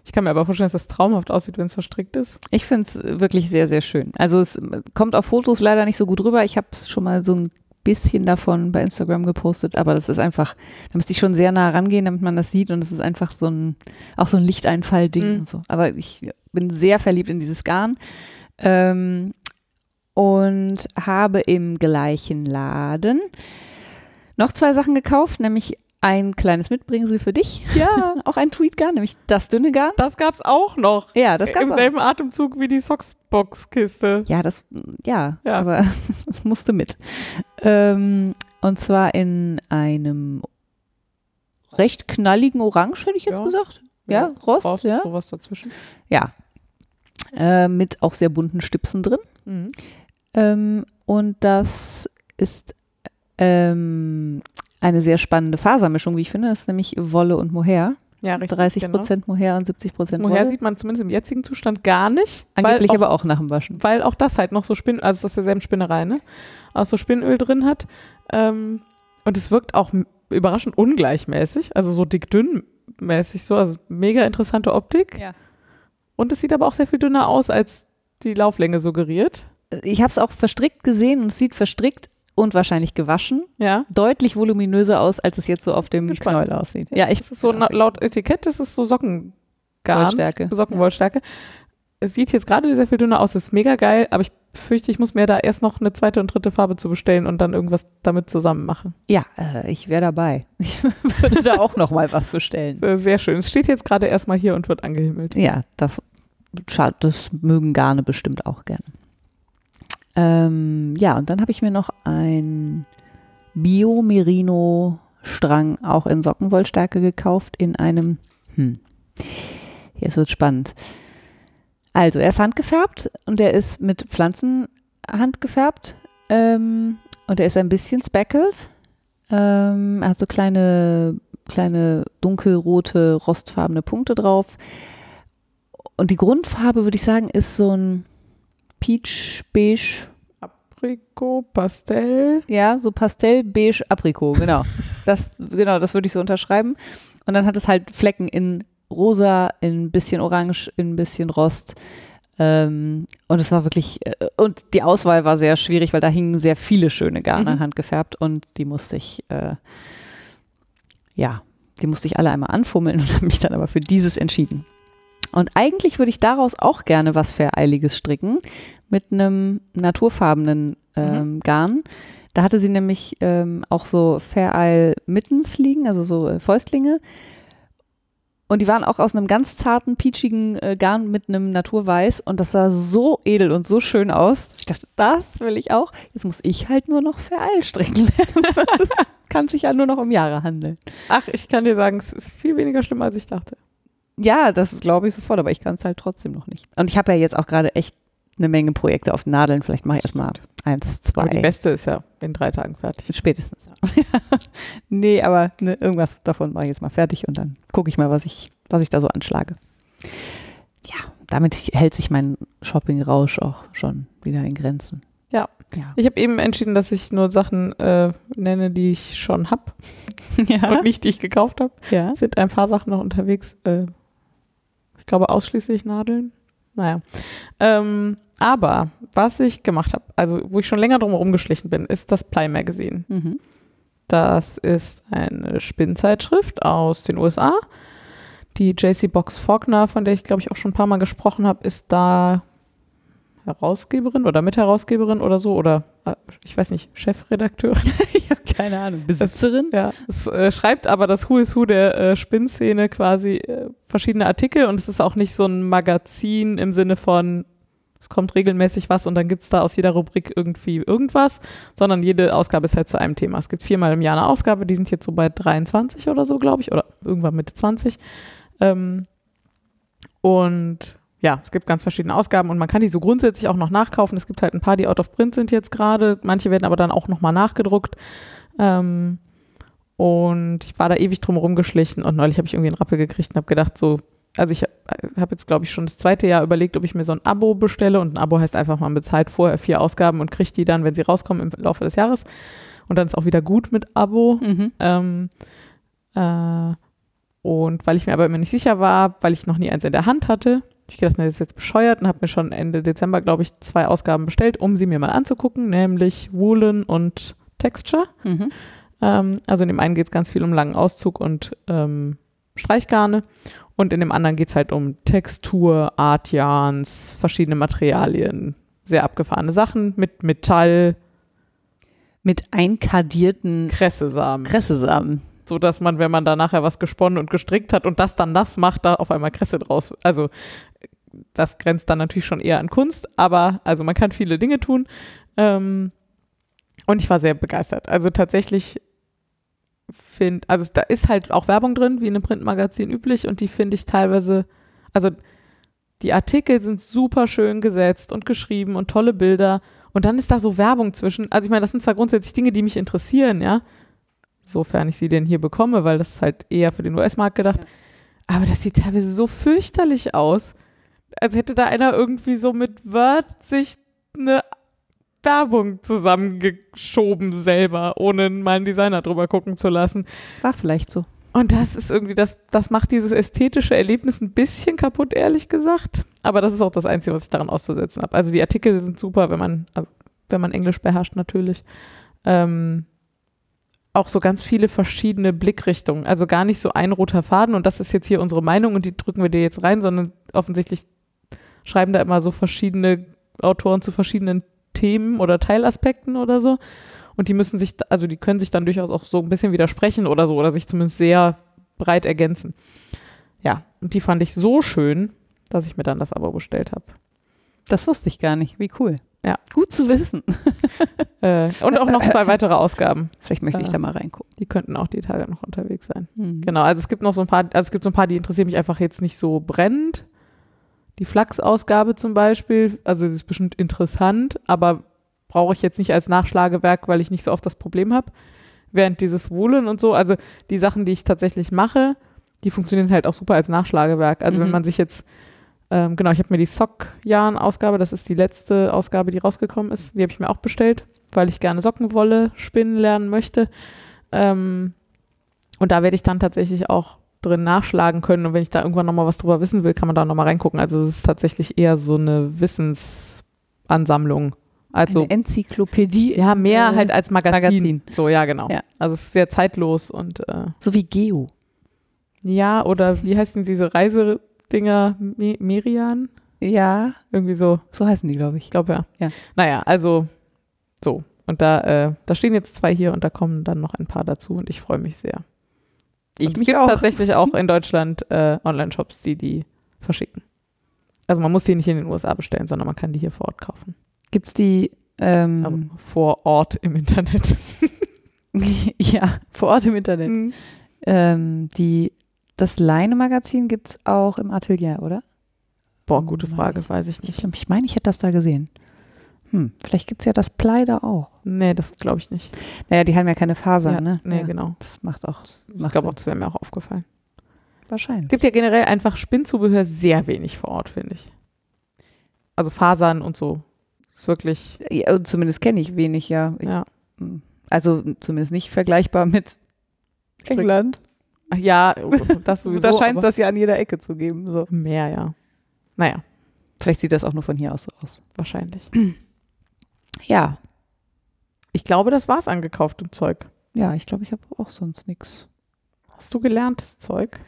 Ich kann mir aber vorstellen, dass das traumhaft aussieht, wenn es verstrickt ist. Ich finde es wirklich sehr, sehr schön. Also es kommt auf Fotos leider nicht so gut rüber. Ich habe schon mal so ein bisschen davon bei Instagram gepostet, aber das ist einfach, da müsste ich schon sehr nah rangehen, damit man das sieht und es ist einfach so ein, auch so ein Lichteinfall-Ding Mhm. und so. Aber ich bin sehr verliebt in dieses Garn ähm, und habe im gleichen Laden noch zwei Sachen gekauft, nämlich ein kleines Mitbringsel für dich, Ja, auch ein Tweetgarn, nämlich das dünne Garn. das gab's auch noch. Ja, das gab's Im auch. selben Atemzug wie die Socksbox-Kiste. Ja, das, ja, Ja. aber das musste mit. Ähm, und zwar in einem recht knalligen Orange, hätte ich jetzt Ja. gesagt. Ja, Rost, Rost, ja. sowas dazwischen. Ja. Äh, mit auch sehr bunten Stipsen drin. Mhm. Ähm, und das ist ähm, eine sehr spannende Fasermischung, wie ich finde. Das ist nämlich Wolle und Mohair. Ja, richtig. 30 genau. Prozent Mohair und 70 Prozent Woher Wolle. sieht man zumindest im jetzigen Zustand gar nicht. Angeblich auch, aber auch nach dem Waschen. weil auch das halt noch so Spinn, also aus derselben Spinnerei, ne? Auch so Spinnöl drin hat. Ähm, und es wirkt auch überraschend ungleichmäßig, also so dick-dünn mäßig so, also mega interessante Optik. Ja. Und es sieht aber auch sehr viel dünner aus, als die Lauflänge suggeriert. Ich habe es auch verstrickt gesehen und es sieht verstrickt und wahrscheinlich gewaschen Ja. deutlich voluminöser aus, als es jetzt so auf dem Gespannt. Knäuel aussieht. Ja, ich Es ist so laut Etikett, das ist so Sockengarn. Wollstärke. Sockenwollstärke. es sieht jetzt gerade sehr viel dünner aus, ist mega geil, aber ich fürchte, ich muss mir da erst noch eine zweite und dritte Farbe zu bestellen und dann irgendwas damit zusammen machen. Ja, äh, ich wäre dabei. Ich würde da auch noch mal was bestellen. Sehr, schön. Es steht jetzt gerade erstmal hier und wird angehimmelt. Ja, das, das mögen Garne bestimmt auch gerne. Ähm, ja, und dann habe ich mir noch ein Bio-Merino-Strang auch in Sockenwollstärke gekauft in einem, hm, jetzt wird spannend. Also, er ist handgefärbt und er ist mit Pflanzen handgefärbt ähm, und er ist ein bisschen speckelt. Ähm, er hat so kleine, kleine dunkelrote, rostfarbene Punkte drauf. Und die Grundfarbe, würde ich sagen, ist so ein Peach-Beige. Aprikot, Pastell. Ja, so Pastell-Beige Aprikot, genau. Das, genau, das würde ich so unterschreiben. Und dann hat es halt Flecken in rosa, in ein bisschen orange, in ein bisschen Rost. Ähm, und es war wirklich, äh, und die Auswahl war sehr schwierig, weil da hingen sehr viele schöne Garne Mhm. handgefärbt und die musste ich, äh, ja, die musste ich alle einmal anfummeln und habe mich dann aber für dieses entschieden. Und eigentlich würde ich daraus auch gerne was Vereiliges stricken mit einem naturfarbenen ähm, Garn. Da hatte sie nämlich ähm, auch so Fair Mittens liegen, also so äh, Fäustlinge. Und die waren auch aus einem ganz zarten, peachigen äh, Garn mit einem Naturweiß. Und das sah so edel und so schön aus. Ich dachte, das will ich auch. Jetzt muss ich halt nur noch Fair stricken das kann sich ja nur noch um Jahre handeln. Ach, ich kann dir sagen, es ist viel weniger schlimm, als ich dachte. Ja, das glaube ich sofort, aber ich kann es halt trotzdem noch nicht. Und ich habe ja jetzt auch gerade echt eine Menge Projekte auf Nadeln. Vielleicht mache ich erstmal eins, Aber die zwei. beste ist ja in drei Tagen fertig. Spätestens. nee, aber ne, irgendwas davon mache ich jetzt mal fertig und dann gucke ich mal, was ich, was ich da so anschlage. Ja, damit hält sich mein Shopping-Rausch auch schon wieder in Grenzen. Ja. Ja. Ich habe eben entschieden, dass ich nur Sachen äh, nenne, die ich schon habe ja. und nicht die ich gekauft habe. ja. Es sind ein paar Sachen noch unterwegs. Äh, ich glaube ausschließlich Nadeln. Naja. Ähm, aber was ich gemacht habe, also wo ich schon länger drum rumgeschlichen bin, ist das Ply Magazine. Mhm. Das ist eine Spinnzeitschrift aus den USA. Die JC Box Faulkner, von der ich glaube ich auch schon ein paar Mal gesprochen habe, ist da Herausgeberin oder Mitherausgeberin oder so oder äh, ich weiß nicht, Chefredakteurin. Keine Ahnung. Besitzerin? Ja, es äh, schreibt aber das Who is Who der äh, Spinnszene quasi äh, verschiedene Artikel und es ist auch nicht so ein Magazin im Sinne von, es kommt regelmäßig was und dann gibt es da aus jeder Rubrik irgendwie irgendwas, sondern jede Ausgabe ist halt zu einem Thema. Es gibt viermal im Jahr eine Ausgabe, die sind jetzt so bei 23 oder so, glaube ich, oder irgendwann Mitte 20. Ähm, und ja, es gibt ganz verschiedene Ausgaben und man kann die so grundsätzlich auch noch nachkaufen. Es gibt halt ein paar, die out of print sind jetzt gerade. Manche werden aber dann auch nochmal nachgedruckt. Ähm, und ich war da ewig drum rumgeschlichen und neulich habe ich irgendwie einen Rappel gekriegt und habe gedacht, so, also ich habe jetzt, glaube ich, schon das zweite Jahr überlegt, ob ich mir so ein Abo bestelle und ein Abo heißt einfach, man bezahlt vorher vier Ausgaben und kriegt die dann, wenn sie rauskommen, im Laufe des Jahres. Und dann ist auch wieder gut mit Abo. Mhm. Ähm, äh, und weil ich mir aber immer nicht sicher war, weil ich noch nie eins in der Hand hatte, habe ich gedacht, na, das ist jetzt bescheuert und habe mir schon Ende Dezember, glaube ich, zwei Ausgaben bestellt, um sie mir mal anzugucken, nämlich Woolen und Texture. Mhm. Ähm, also in dem einen geht es ganz viel um langen Auszug und ähm, Streichgarne und in dem anderen geht es halt um Textur, Art Yarns, verschiedene Materialien, sehr abgefahrene Sachen mit Metall, Mit einkadierten Kressesamen. Kressesamen. so dass man, wenn man da nachher was gesponnen und gestrickt hat und das dann nass macht, da auf einmal Kresse draus. Also das grenzt dann natürlich schon eher an Kunst, aber also man kann viele Dinge tun. Ähm, und ich war sehr begeistert. Also tatsächlich finde, also da ist halt auch Werbung drin, wie in einem Printmagazin üblich und die finde ich teilweise, also die Artikel sind super schön gesetzt und geschrieben und tolle Bilder und dann ist da so Werbung zwischen. Also ich meine, das sind zwar grundsätzlich Dinge, die mich interessieren, ja, sofern ich sie denn hier bekomme, weil das ist halt eher für den US-Markt gedacht. Aber das sieht teilweise so fürchterlich aus, als hätte da einer irgendwie so mit Word sich eine Werbung zusammengeschoben selber, ohne mal einen Designer drüber gucken zu lassen. War vielleicht so. Und das ist irgendwie, das, das macht dieses ästhetische Erlebnis ein bisschen kaputt, ehrlich gesagt. Aber das ist auch das Einzige, was ich daran auszusetzen habe. Also die Artikel sind super, wenn man, also wenn man Englisch beherrscht natürlich. Ähm, auch so ganz viele verschiedene Blickrichtungen. Also gar nicht so ein roter Faden und das ist jetzt hier unsere Meinung und die drücken wir dir jetzt rein, sondern offensichtlich schreiben da immer so verschiedene Autoren zu verschiedenen Themen oder Teilaspekten oder so. Und die müssen sich, also die können sich dann durchaus auch so ein bisschen widersprechen oder so oder sich zumindest sehr breit ergänzen. Ja, und die fand ich so schön, dass ich mir dann das Abo bestellt habe. Das wusste ich gar nicht. Wie cool. Ja. Gut zu wissen. Äh, und auch noch zwei weitere Ausgaben. Vielleicht möchte ich Äh, da mal reingucken. Die könnten auch die Tage noch unterwegs sein. Mhm. Genau, also es gibt noch so ein paar, also es gibt so ein paar, die interessieren mich einfach jetzt nicht so brennend. Die Flachs-Ausgabe zum Beispiel, also das ist bestimmt interessant, aber brauche ich jetzt nicht als Nachschlagewerk, weil ich nicht so oft das Problem habe. Während dieses Wohlen und so, also die Sachen, die ich tatsächlich mache, die funktionieren halt auch super als Nachschlagewerk. Also wenn Mhm. man sich jetzt, ähm, genau, ich habe mir die Sock-Jahren-Ausgabe, das ist die letzte Ausgabe, die rausgekommen ist, die habe ich mir auch bestellt, weil ich gerne Sockenwolle spinnen lernen möchte. Ähm, und da werde ich dann tatsächlich auch drin nachschlagen können. Und wenn ich da irgendwann nochmal was drüber wissen will, kann man da nochmal reingucken. Also es ist tatsächlich eher so eine Wissensansammlung. Also Eine Enzyklopädie. ja, mehr äh, halt als Magazin. Magazin. So, ja, genau. Ja. Also es ist sehr zeitlos und äh, So wie Geo. ja, oder wie heißen diese Reisedinger? Me Merian? Ja, Irgendwie so. so heißen die, glaube ich. Ich glaube ja. Ja. Naja, also so. Und da, äh, da stehen jetzt zwei hier und da kommen dann noch ein paar dazu und ich freue mich sehr. Ich es gibt auch. tatsächlich auch in Deutschland äh, Online-Shops, die die verschicken. Also man muss die nicht in den USA bestellen, sondern man kann die hier vor Ort kaufen. Gibt es die, ähm, Also vor Ort im Internet. ja, vor Ort im Internet. Mhm. Ähm, die, das Leine-Magazin gibt es auch im Atelier, oder? Boah, gute Frage, weiß ich Ich, nicht. glaub, ich meine, ich hätte das da gesehen. Hm, vielleicht gibt es ja das Plei da auch. Nee, das glaube ich nicht. Naja, die haben ja keine Faser, Ja, ne? Nee, ja, genau. Das macht auch Ich glaube auch, das wäre mir auch aufgefallen. wahrscheinlich. Es gibt ja generell einfach Spinnzubehör sehr wenig vor Ort, finde ich. Also Fasern und so. Ist wirklich, Ja, zumindest kenne ich wenig, ja. Ich, ja. hm, Also zumindest nicht vergleichbar mit England. Ach ja, das sowieso. da scheint es das ja an jeder Ecke zu geben. So. mehr, ja. Naja, Vielleicht sieht das auch nur von hier aus so aus. wahrscheinlich. Ja, Ich glaube, das war's an gekauftem Zeug. ja, ich glaube, ich habe auch sonst nichts. Hast du gelerntes Zeug?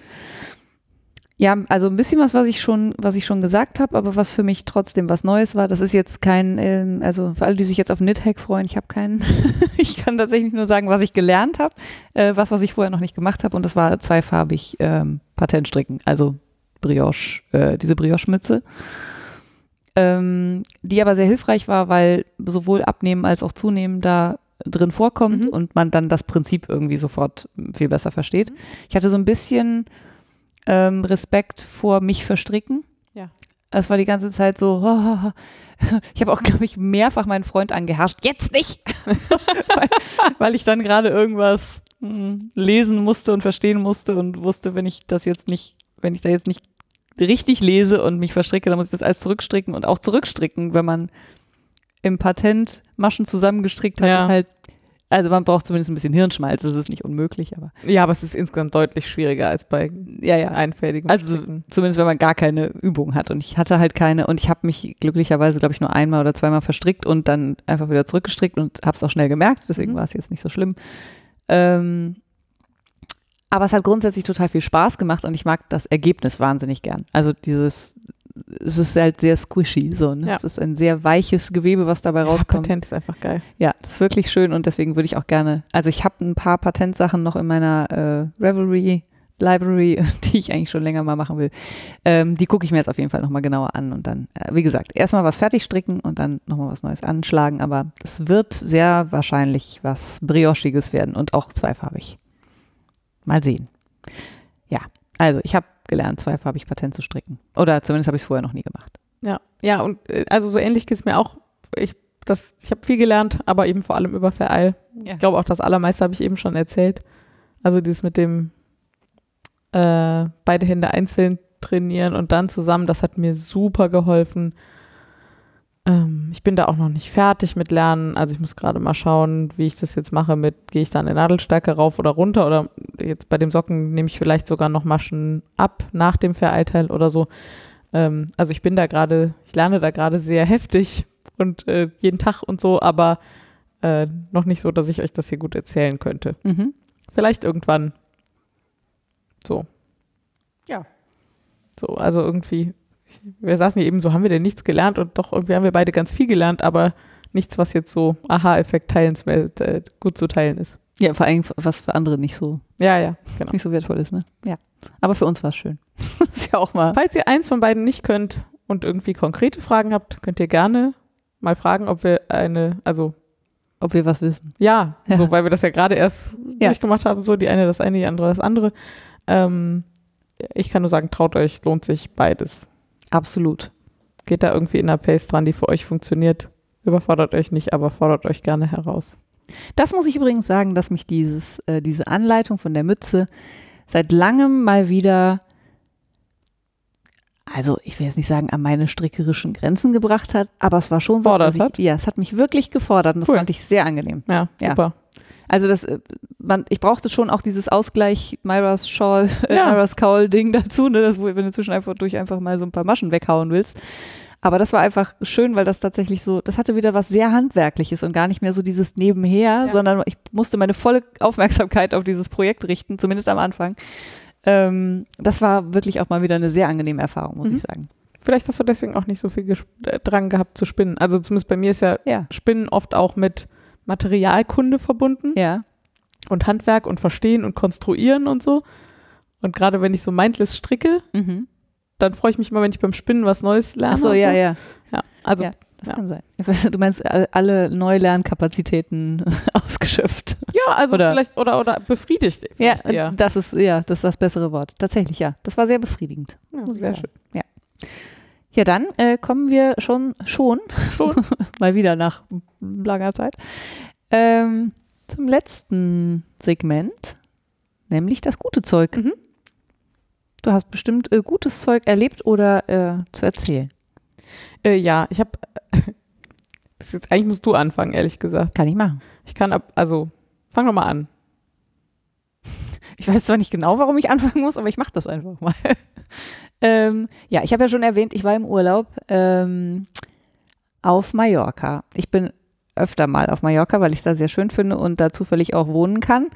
Ja, also ein bisschen was, was ich schon, was ich schon gesagt habe, aber was für mich trotzdem was Neues war. Das ist jetzt kein, ähm, also für alle, die sich jetzt auf Knithack freuen, ich habe keinen. ich kann tatsächlich nur sagen, was ich gelernt habe, äh, was, was ich vorher noch nicht gemacht habe, und das war zweifarbig ähm, Patentstricken, also Brioche, äh, diese Brioche-Mütze. Ähm, die aber sehr hilfreich war, weil sowohl Abnehmen als auch Zunehmen da drin vorkommt Mhm. und man dann das Prinzip irgendwie sofort viel besser versteht. Ich hatte so ein bisschen ähm, Respekt vor mich verstricken. Ja. Es war die ganze Zeit so, ich habe auch, glaube ich, mehrfach meinen Freund angeherrscht, jetzt nicht, weil, weil ich dann gerade irgendwas hm, lesen musste und verstehen musste und wusste, wenn ich das jetzt nicht, wenn ich da jetzt nicht richtig lese und mich verstricke, dann muss ich das alles zurückstricken und auch zurückstricken, wenn man im Patent Maschen zusammengestrickt hat, Ja. halt, also man braucht zumindest ein bisschen Hirnschmalz, das ist nicht unmöglich, aber Ja, aber es ist insgesamt deutlich schwieriger als bei ja, ja. einfältigem Also Stricken. zumindest wenn man gar keine Übung hat. Und ich hatte halt keine und ich habe mich glücklicherweise, glaube ich, nur einmal oder zweimal verstrickt und dann einfach wieder zurückgestrickt und habe es auch schnell gemerkt. Deswegen Mhm. war es jetzt nicht so schlimm. Ähm, aber es hat grundsätzlich total viel Spaß gemacht und ich mag das Ergebnis wahnsinnig gern. Also dieses, es ist halt sehr squishy so. Ne? Ja. Es ist ein sehr weiches Gewebe, was dabei Ja, rauskommt. Patent ist einfach geil. Ja, das ist wirklich schön und deswegen würde ich auch gerne, also ich habe ein paar Patentsachen noch in meiner äh, Revelry Library, die ich eigentlich schon länger mal machen will. Ähm, die gucke ich mir jetzt auf jeden Fall nochmal genauer an und dann, äh, wie gesagt, erstmal was fertig stricken und dann nochmal was Neues anschlagen, aber es wird sehr wahrscheinlich was Briochiges werden und auch zweifarbig. Mal sehen. Ja, also ich habe gelernt, zweifarbig Patent zu stricken. Oder zumindest habe ich es vorher noch nie gemacht. Ja, ja, und äh, also so ähnlich geht es mir auch. Ich, das, ich habe viel gelernt, aber eben vor allem über Vereil. Ja. Ich glaube auch das Allermeiste habe ich eben schon erzählt. Also dieses mit dem äh, beide Hände einzeln trainieren und dann zusammen, das hat mir super geholfen. Ähm, ich bin da auch noch nicht fertig mit Lernen. Also ich muss gerade mal schauen, wie ich das jetzt mache mit, gehe ich da eine Nadelstärke rauf oder runter oder jetzt bei dem Socken nehme ich vielleicht sogar noch Maschen ab nach dem Vereilteil oder so. Ähm, also ich bin da gerade, ich lerne da gerade sehr heftig und äh, jeden Tag und so, aber äh, noch nicht so, dass ich euch das hier gut erzählen könnte. Mhm. Vielleicht irgendwann. So. Ja. So, also irgendwie, wir saßen hier eben so, haben wir denn nichts gelernt und doch irgendwie haben wir beide ganz viel gelernt, aber nichts, was jetzt so Aha-Effekt teilenswert äh, gut zu teilen ist. Ja, vor allem, was für andere nicht so, Ja, ja, genau. nicht so wertvoll ist, ne? Ja. Aber für uns war es schön. ist ja auch mal. Falls ihr eins von beiden nicht könnt und irgendwie konkrete Fragen habt, könnt ihr gerne mal fragen, ob wir eine, also Ob wir was wissen. ja, Ja. So, weil wir das ja gerade erst Ja. durchgemacht haben, so die eine das eine, die andere das andere. Ähm, ich kann nur sagen, traut euch, lohnt sich beides. Absolut. Geht da irgendwie in einer Pace dran, die für euch funktioniert. Überfordert euch nicht, aber fordert euch gerne heraus. Das muss ich übrigens sagen, dass mich dieses, äh, diese Anleitung von der Mütze seit langem mal wieder, also ich will jetzt nicht sagen, an meine strickerischen Grenzen gebracht hat, aber es war schon so, Fordert dass ich, hat? ja, es hat mich wirklich gefordert und das Cool. fand ich sehr angenehm. Ja, Ja. super. Also das, äh, man, ich brauchte schon auch dieses Ausgleich Myras Shawl, äh, Ja. Myras Cowl Ding dazu, ne, das, wo, wenn du zwischen einfach durch einfach mal so ein paar Maschen weghauen willst. Aber das war einfach schön, weil das tatsächlich so, das hatte wieder was sehr Handwerkliches und gar nicht mehr so dieses Nebenher, sondern ich musste meine volle Aufmerksamkeit auf dieses Projekt richten, zumindest am Anfang. Ähm, das war wirklich auch mal wieder eine sehr angenehme Erfahrung, muss Mhm. ich sagen. Vielleicht hast du deswegen auch nicht so viel äh, Drang gehabt zu spinnen. Also zumindest bei mir ist ja Ja. Spinnen oft auch mit Materialkunde verbunden Ja. und Handwerk und Verstehen und Konstruieren und so. Und gerade wenn ich so mindless stricke, Mhm. dann freue ich mich immer, wenn ich beim Spinnen was Neues lerne. Ach so, ja, so. ja. ja. Also Ja. Das Ja. kann sein. Du meinst all- alle Neulernkapazitäten ausgeschöpft. Ja, also Oder- vielleicht oder oder befriedigt Ja, eher. das ist ja, das ist das bessere Wort. Tatsächlich, ja. Das war sehr befriedigend. Ja, sehr sagen. schön. Ja, dann äh, kommen wir schon, schon, Schon. mal wieder nach langer Zeit, ähm, zum letzten Segment, nämlich das gute Zeug. Mhm. Du hast bestimmt äh, gutes Zeug erlebt oder äh, zu erzählen. Äh, ja, ich habe jetzt eigentlich musst du anfangen, ehrlich gesagt. Kann ich machen. Ich kann ab also fang doch mal an. Ich weiß zwar nicht genau, warum ich anfangen muss, aber ich mache das einfach mal. Ähm, ja, ich habe ja schon erwähnt, ich war im Urlaub ähm, auf Mallorca. Ich bin öfter mal auf Mallorca, weil ich es da sehr schön finde und da zufällig auch wohnen kann.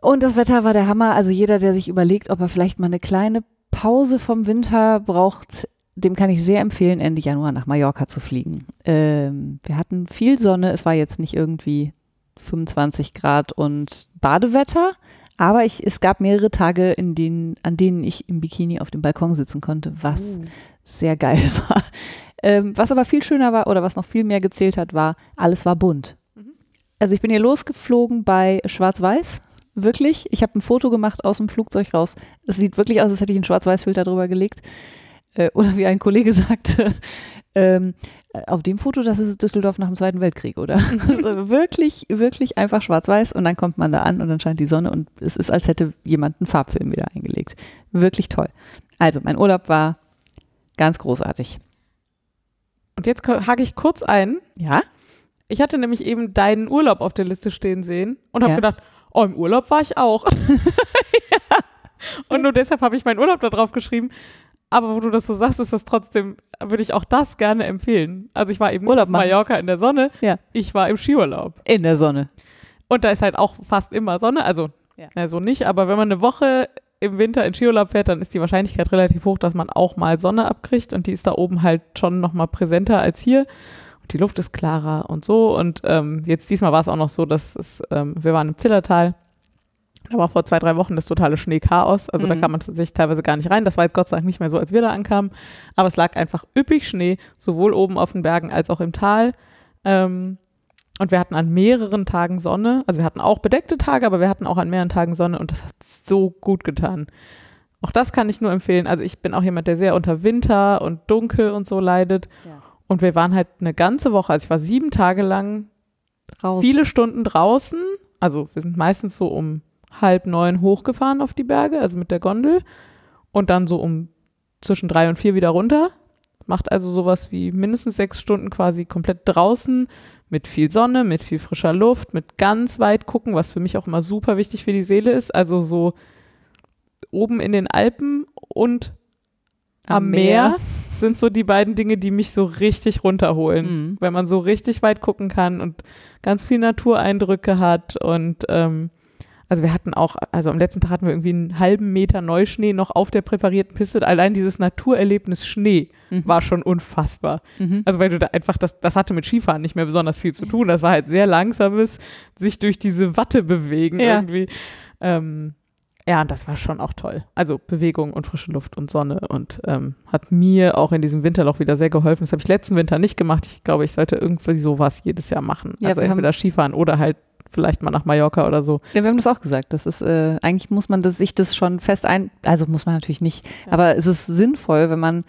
Und das Wetter war der Hammer. Also jeder, der sich überlegt, ob er vielleicht mal eine kleine Pause vom Winter braucht, dem kann ich sehr empfehlen, Ende Januar nach Mallorca zu fliegen. Ähm, wir hatten viel Sonne. Es war jetzt nicht irgendwie 25 Grad und Badewetter. Aber ich, es gab mehrere Tage, in denen, an denen ich im Bikini auf dem Balkon sitzen konnte, was sehr geil war. Ähm, was aber viel schöner war oder was noch viel mehr gezählt hat, war, alles war bunt. Mhm. Also ich bin hier losgeflogen bei Schwarz-Weiß. Wirklich. Ich habe ein Foto gemacht aus dem Flugzeug raus. Es sieht wirklich aus, als hätte ich einen Schwarz-Weiß-Filter drüber gelegt. Äh, oder wie ein Kollege sagte, ähm, äh, auf dem Foto, das ist Düsseldorf nach dem Zweiten Weltkrieg, oder? also wirklich, wirklich einfach schwarz-weiß und dann kommt man da an und dann scheint die Sonne und es ist, als hätte jemand einen Farbfilm wieder eingelegt. Wirklich toll. Also, mein Urlaub war ganz großartig. Und jetzt hake ich kurz ein. Ja? Ich hatte nämlich eben deinen Urlaub auf der Liste stehen sehen und habe Ja. gedacht, oh, im Urlaub war ich auch. ja. Und nur deshalb habe ich meinen Urlaub da drauf geschrieben. Aber wo du das so sagst, ist das trotzdem, würde ich auch das gerne empfehlen. Also ich war eben Urlaub auf machen. Mallorca in der Sonne, Ja. ich war im Skiurlaub. In der Sonne. Und da ist halt auch fast immer Sonne, also Ja. na, so nicht, aber wenn man eine Woche im Winter in Skiurlaub fährt, dann ist die Wahrscheinlichkeit relativ hoch, dass man auch mal Sonne abkriegt und die ist da oben halt schon nochmal präsenter als hier. Und die Luft ist klarer und so. Und ähm, jetzt diesmal war es auch noch so, dass es, ähm, wir waren im Zillertal. Da war vor zwei, drei Wochen das totale Schneechaos. Also da Mhm. kam man tatsächlich teilweise gar nicht rein. Das war jetzt Gott sei Dank nicht mehr so, als wir da ankamen. Aber es lag einfach üppig Schnee, sowohl oben auf den Bergen als auch im Tal. Ähm, und wir hatten an mehreren Tagen Sonne. Also wir hatten auch bedeckte Tage, aber wir hatten auch an mehreren Tagen Sonne und das hat so gut getan. Auch das kann ich nur empfehlen. Also ich bin auch jemand, der sehr unter Winter und Dunkel und so leidet. Ja. Und wir waren halt eine ganze Woche, also ich war sieben Tage lang Raus. viele Stunden draußen. Also wir sind meistens so um halb neun hochgefahren auf die Berge, also mit der Gondel. Und dann so um zwischen drei und vier wieder runter. Macht also sowas wie mindestens sechs Stunden quasi komplett draußen mit viel Sonne, mit viel frischer Luft, mit ganz weit gucken, was für mich auch immer super wichtig für die Seele ist. Also so oben in den Alpen und am, Meer. sind so die beiden Dinge, die mich so richtig runterholen. Mhm. Wenn man so richtig weit gucken kann und ganz viel Natureindrücke hat und ähm, also wir hatten auch, also am letzten Tag hatten wir irgendwie einen halben Meter Neuschnee noch auf der präparierten Piste. Allein dieses Naturerlebnis Schnee Mhm. war schon unfassbar. Mhm. Also weil du da einfach, das, das hatte mit Skifahren nicht mehr besonders viel zu tun. Das war halt sehr langsames, sich durch diese Watte bewegen Ja. irgendwie. Ähm, ja, und das war schon auch toll. Also Bewegung und frische Luft und Sonne und ähm, hat mir auch in diesem Winterloch wieder sehr geholfen. Das habe ich letzten Winter nicht gemacht. Ich glaube, ich sollte irgendwie sowas jedes Jahr machen. Ja, also entweder Skifahren oder halt vielleicht mal nach Mallorca oder so. Ja, wir haben das auch gesagt. Das ist, äh, eigentlich muss man das, sich das schon fest ein, also muss man natürlich nicht, Ja. aber es ist sinnvoll, wenn man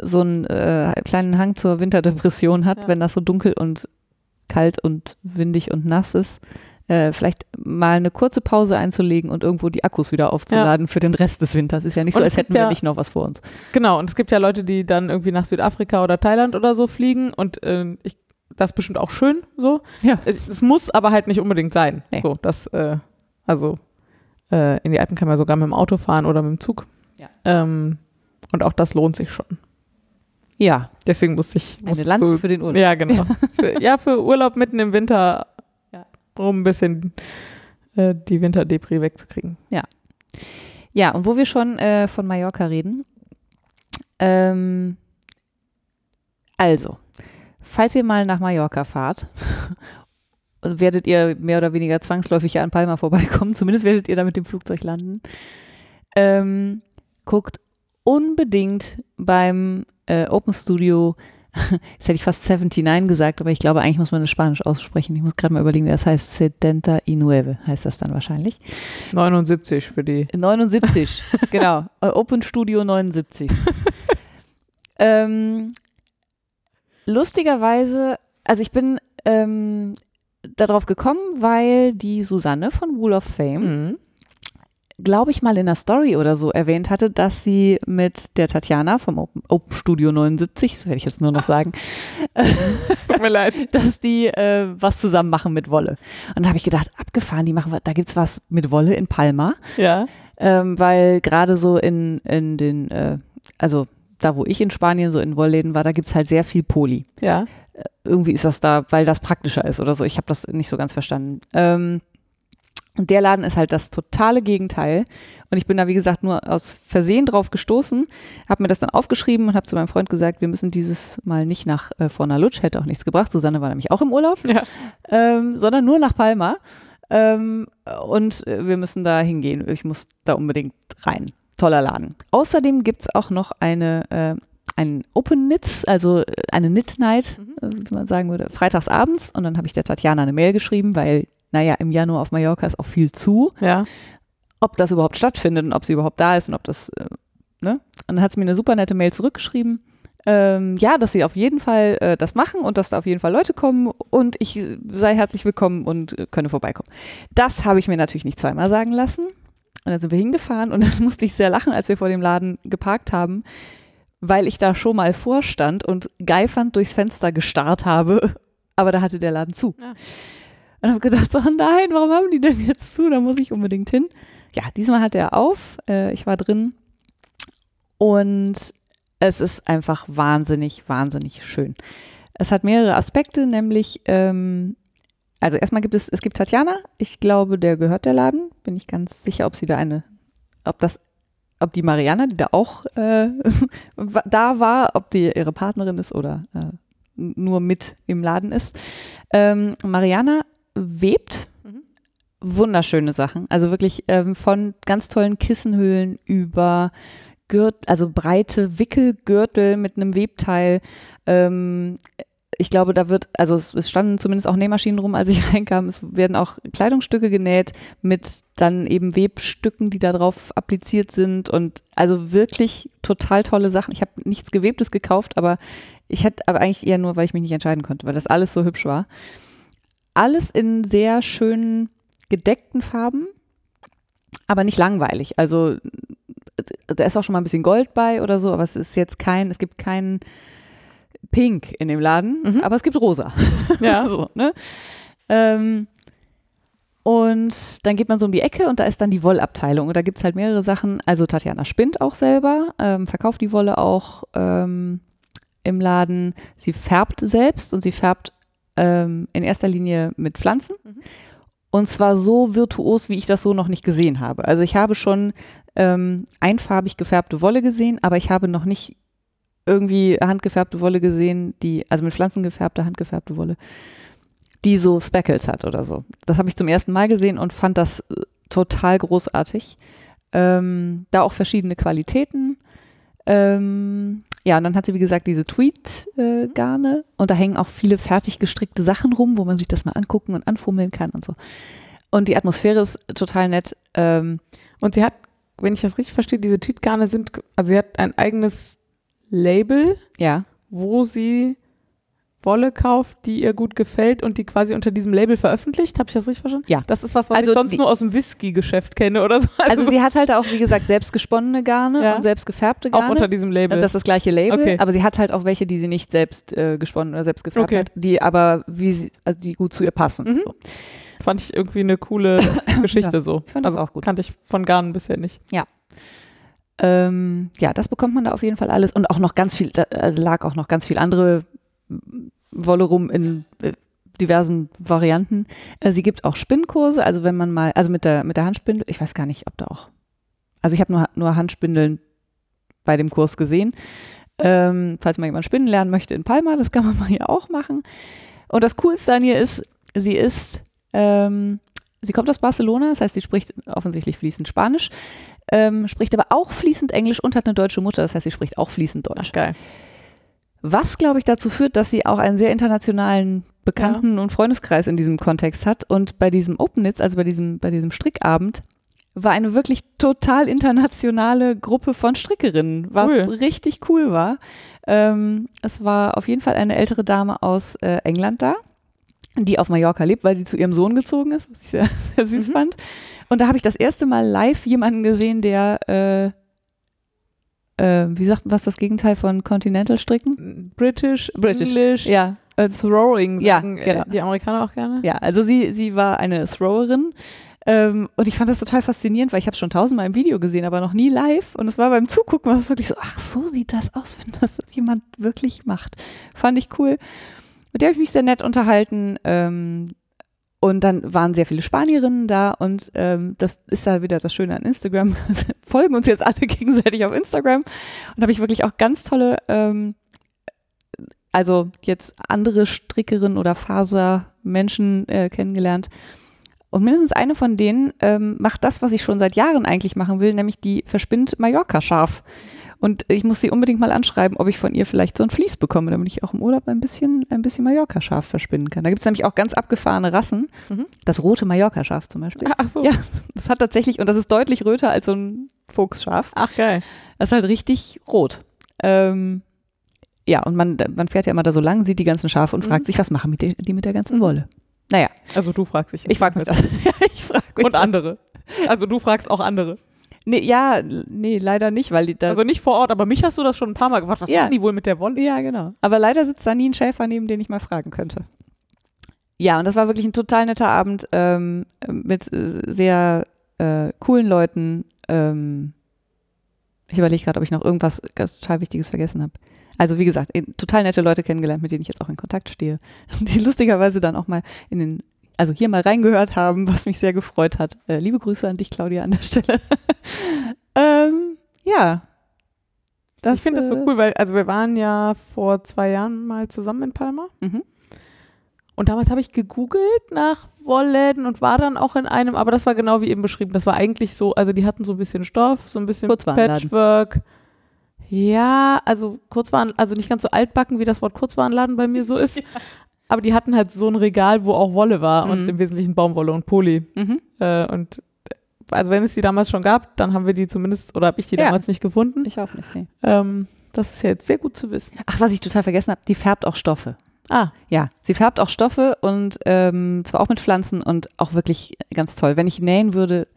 so einen äh, kleinen Hang zur Winterdepression hat, Ja. wenn das so dunkel und kalt und windig und nass ist, äh, vielleicht mal eine kurze Pause einzulegen und irgendwo die Akkus wieder aufzuladen für den Rest des Winters. Ist ja nicht so, Und als es gibt hätten wir ja- nicht noch was vor uns. Genau, und es gibt ja Leute, die dann irgendwie nach Südafrika oder Thailand oder so fliegen und äh, ich, das ist bestimmt auch schön so. Ja. Äh, Es muss aber halt nicht unbedingt sein. Nee. So, das, äh, also äh, in die Alpen kann man sogar mit dem Auto fahren oder mit dem Zug. Ja. Ähm, und auch das lohnt sich schon. Ja, Deswegen musste ich. eine musstest Lanze du, für den Urlaub. Ja, genau. für, ja, für Urlaub mitten im Winter, Ja. um ein bisschen äh, die Winterdepri wegzukriegen. Ja, und wo wir schon äh, von Mallorca reden. Ähm, also, falls ihr mal nach Mallorca fahrt, werdet ihr mehr oder weniger zwangsläufig an Palma vorbeikommen. Zumindest werdet ihr da mit dem Flugzeug landen. Ähm, guckt unbedingt beim äh, Open Studio, jetzt hätte ich fast 79 gesagt, aber ich glaube, eigentlich muss man das Spanisch aussprechen. Ich muss gerade mal überlegen, das heißt. 79 heißt das dann wahrscheinlich. 79 für die. 79, genau. Äh, Open Studio 79. ähm, lustigerweise, also ich bin ähm, darauf gekommen, weil die Susanne von Wall of Fame, Mhm. glaube ich, mal in einer Story oder so erwähnt hatte, dass sie mit der Tatjana vom Open, Open Studio 79, das werde ich jetzt nur noch sagen, Tut mir leid. dass die äh, was zusammen machen mit Wolle. Und dann habe ich gedacht, abgefahren, die machen da gibt's was mit Wolle in Palma. Ja. ähm, weil gerade so in, in den, äh, also da wo ich in Spanien so in Wollläden war, da gibt's halt sehr viel Poli. Ja. Irgendwie ist das da, weil das praktischer ist oder so. Ich habe das nicht so ganz verstanden. Ähm, und der Laden ist halt das totale Gegenteil. Und ich bin da, wie gesagt, nur aus Versehen drauf gestoßen, habe mir das dann aufgeschrieben und habe zu meinem Freund gesagt, wir müssen dieses Mal nicht nach äh, Fornalutsch, hätte auch nichts gebracht. Susanne war nämlich auch im Urlaub Ja. ähm, sondern nur nach Palma. Ähm, und äh, wir müssen da hingehen. Ich muss da unbedingt rein. Toller Laden. Außerdem gibt es auch noch eine, äh, ein Open Knits, also äh, eine Knit Night, äh, wie man sagen würde, freitags abends. Und dann habe ich der Tatjana eine Mail geschrieben, weil, naja, im Januar auf Mallorca ist auch viel zu. Ja. Ob das überhaupt stattfindet und ob sie überhaupt da ist und ob das, äh, ne? Und dann hat sie mir eine super nette Mail zurückgeschrieben. Ähm, ja, dass sie auf jeden Fall äh, das machen und dass da auf jeden Fall Leute kommen und ich sei herzlich willkommen und äh, könne vorbeikommen. Das habe ich mir natürlich nicht zweimal sagen lassen. Und dann sind wir hingefahren und dann musste ich sehr lachen, als wir vor dem Laden geparkt haben, weil ich da schon mal vorstand und geifernd durchs Fenster gestarrt habe, aber da hatte der Laden zu. Ja. Und habe gedacht, so nein, warum haben die denn jetzt zu? Da muss ich unbedingt hin. Ja, diesmal hat er auf. Äh, ich war drin und es ist einfach wahnsinnig, wahnsinnig schön. Es hat mehrere Aspekte, nämlich, ähm, also erstmal gibt es, es gibt Tatjana, ich glaube, der gehört der Laden, bin ich ganz sicher, ob sie da eine, ob das, ob die Mariana, die da auch äh, da war, ob die ihre Partnerin ist oder äh, nur mit im Laden ist. Ähm, Mariana webt Mhm. wunderschöne Sachen, also wirklich ähm, von ganz tollen Kissenhüllen über Gürt, also breite Wickelgürtel mit einem Webteil. Ähm, ich glaube, da wird, also es, es standen zumindest auch Nähmaschinen rum, als ich reinkam. Es werden auch Kleidungsstücke genäht mit dann eben Webstücken, die da drauf appliziert sind und also wirklich total tolle Sachen. Ich habe nichts Gewebtes gekauft, aber ich hätte aber eigentlich eher nur, weil ich mich nicht entscheiden konnte, weil das alles so hübsch war. Alles in sehr schönen gedeckten Farben, aber nicht langweilig. Also da ist auch schon mal ein bisschen Gold bei oder so, aber es ist jetzt kein, es gibt keinen Pink in dem Laden, Mhm. aber es gibt Rosa. Ja. so, ne? ähm, und dann geht man so um die Ecke und da ist dann die Wollabteilung. Und da gibt es halt mehrere Sachen. Also Tatjana spinnt auch selber, ähm, verkauft die Wolle auch ähm, im Laden. Sie färbt selbst und sie färbt ähm, in erster Linie mit Pflanzen. Mhm. Und zwar so virtuos, wie ich das so noch nicht gesehen habe. Also ich habe schon ähm, einfarbig gefärbte Wolle gesehen, aber ich habe noch nicht irgendwie handgefärbte Wolle gesehen, die, also mit Pflanzen gefärbte, handgefärbte Wolle, die so Speckles hat oder so. Das habe ich zum ersten Mal gesehen und fand das äh, total großartig. Ähm, da auch verschiedene Qualitäten. Ähm, ja, und dann hat sie, wie gesagt, diese Tweet-Garne äh, und da hängen auch viele fertig gestrickte Sachen rum, wo man sich das mal angucken und anfummeln kann und so. Und die Atmosphäre ist total nett. Ähm, und sie hat, wenn ich das richtig verstehe, diese Tweet-Garne sind, also sie hat ein eigenes Label, ja. wo sie Wolle kauft, die ihr gut gefällt und die quasi unter diesem Label veröffentlicht. Habe ich das richtig verstanden? Ja. Das ist was, was Also ich sonst die- nur aus dem Whisky-Geschäft kenne oder so. Also sie hat halt auch, wie gesagt, selbst gesponnene Garne Ja. und selbst gefärbte auch Garne. unter diesem Label. Das ist das gleiche Label, Okay. aber sie hat halt auch welche, die sie nicht selbst äh, gesponnen oder selbst gefärbt Okay. hat, die aber wie sie, also die gut zu ihr passen. Mhm. So. fand ich irgendwie eine coole Geschichte Ja, so. ich fand das also auch gut. Kannte ich von Garnen bisher nicht. Ähm, ja, das bekommt man da auf jeden Fall alles und auch noch ganz viel, da also lag auch noch ganz viel andere Wolle rum in äh, diversen Varianten. Äh, sie gibt auch Spinnkurse, also wenn man mal, also mit der, mit der Handspindel, ich weiß gar nicht, ob da auch, also ich habe nur, nur Handspindeln bei dem Kurs gesehen. Ähm, falls mal jemand spinnen lernen möchte in Palma, das kann man mal hier auch machen. Und das Coolste an ihr ist, sie ist, ähm, sie kommt aus Barcelona, das heißt, sie spricht offensichtlich fließend Spanisch, ähm, spricht aber auch fließend Englisch und hat eine deutsche Mutter, das heißt, sie spricht auch fließend Deutsch. Ach, geil. Was, glaube ich, dazu führt, dass sie auch einen sehr internationalen Bekannten- und Freundeskreis in diesem Kontext hat. Und bei diesem Open Knits, also bei diesem, bei diesem Strickabend, war eine wirklich total internationale Gruppe von Strickerinnen, was Cool. richtig cool war. Ähm, es war auf jeden Fall eine ältere Dame aus äh, England da, die auf Mallorca lebt, weil sie zu ihrem Sohn gezogen ist, was ich sehr, sehr süß Mhm. fand. Und da habe ich das erste Mal live jemanden gesehen, der, äh, äh, wie sagt man, was ist das Gegenteil von Continental Stricken? British, British. English, Ja, äh, Throwing Ja, sagen äh, genau. die Amerikaner auch gerne. ja, also sie, sie war eine Throwerin. Ähm, und ich fand das total faszinierend, weil ich habe schon tausendmal im Video gesehen, aber noch nie live. Und es war beim Zugucken war es wirklich so, ach so sieht das aus, wenn das jemand wirklich macht. Fand ich cool. Mit der habe ich mich sehr nett unterhalten. Ähm, und dann waren sehr viele Spanierinnen da und ähm, das ist ja wieder das Schöne an Instagram. Folgen uns jetzt alle gegenseitig auf Instagram. Und habe ich wirklich auch ganz tolle, ähm, also jetzt andere Strickerinnen oder Fasermenschen äh, kennengelernt. Und mindestens eine von denen ähm, macht das, was ich schon seit Jahren eigentlich machen will, nämlich die verspinnt Mallorca-Schaf. Und ich muss sie unbedingt mal anschreiben, ob ich von ihr vielleicht so ein Vlies bekomme, damit ich auch im Urlaub ein bisschen, ein bisschen Mallorca-Schaf verspinnen kann. Da gibt es nämlich auch ganz abgefahrene Rassen. Mhm. Das rote Mallorca-Schaf zum Beispiel. Ach so. Ja. Das hat tatsächlich, und das ist deutlich röter als so ein Fuchsschaf. Ach geil. Das ist halt richtig rot. Ähm, ja, und man, man fährt ja immer da so lang, sieht die ganzen Schafe und Mhm. fragt sich, was machen die, die mit der ganzen Wolle? Naja, Also du fragst dich. ich frage mich das. ja, ich frage mich Und andere. Also du fragst auch andere. Nee, ja, nee, leider nicht, weil die da. Also nicht vor Ort, aber mich hast du das schon ein paar Mal gefragt. Was Ja. machen die wohl mit der Wolle? ja, genau. Aber leider sitzt da nie ein Schäfer, neben den ich mal fragen könnte. Ja, und das war wirklich ein total netter Abend ähm, mit sehr äh, coolen Leuten. Ähm, ich überlege gerade, ob ich noch irgendwas total Wichtiges vergessen habe. Also wie gesagt, total nette Leute kennengelernt, mit denen ich jetzt auch in Kontakt stehe. Die lustigerweise dann auch mal in den, also hier mal reingehört haben, was mich sehr gefreut hat. Äh, liebe Grüße an dich, Claudia, an der Stelle. ähm, ja. Das, ich finde das so äh, cool, weil also wir waren ja vor zwei Jahren mal zusammen in Palma. Mhm. Und damals habe ich gegoogelt nach Wollläden und war dann auch in einem, aber das war genau wie eben beschrieben. Das war eigentlich so, also die hatten so ein bisschen Stoff, so ein bisschen Kurzwarenladen. Patchwork. Ja, also Kurzwaren, also nicht ganz so altbacken, wie das Wort Kurzwarenladen bei mir so ist. Aber die hatten halt so ein Regal, wo auch Wolle war und Mhm. im Wesentlichen Baumwolle und Poly. Mhm. Äh, und also wenn es die damals schon gab, dann haben wir die zumindest, oder habe ich die Ja. damals nicht gefunden. Ich auch nicht, nee. Ähm, das ist ja jetzt sehr gut zu wissen. Ach, was ich total vergessen habe, die färbt auch Stoffe. Ah, Ja, sie färbt auch Stoffe und ähm, zwar auch mit Pflanzen und auch wirklich ganz toll. Wenn ich nähen würde,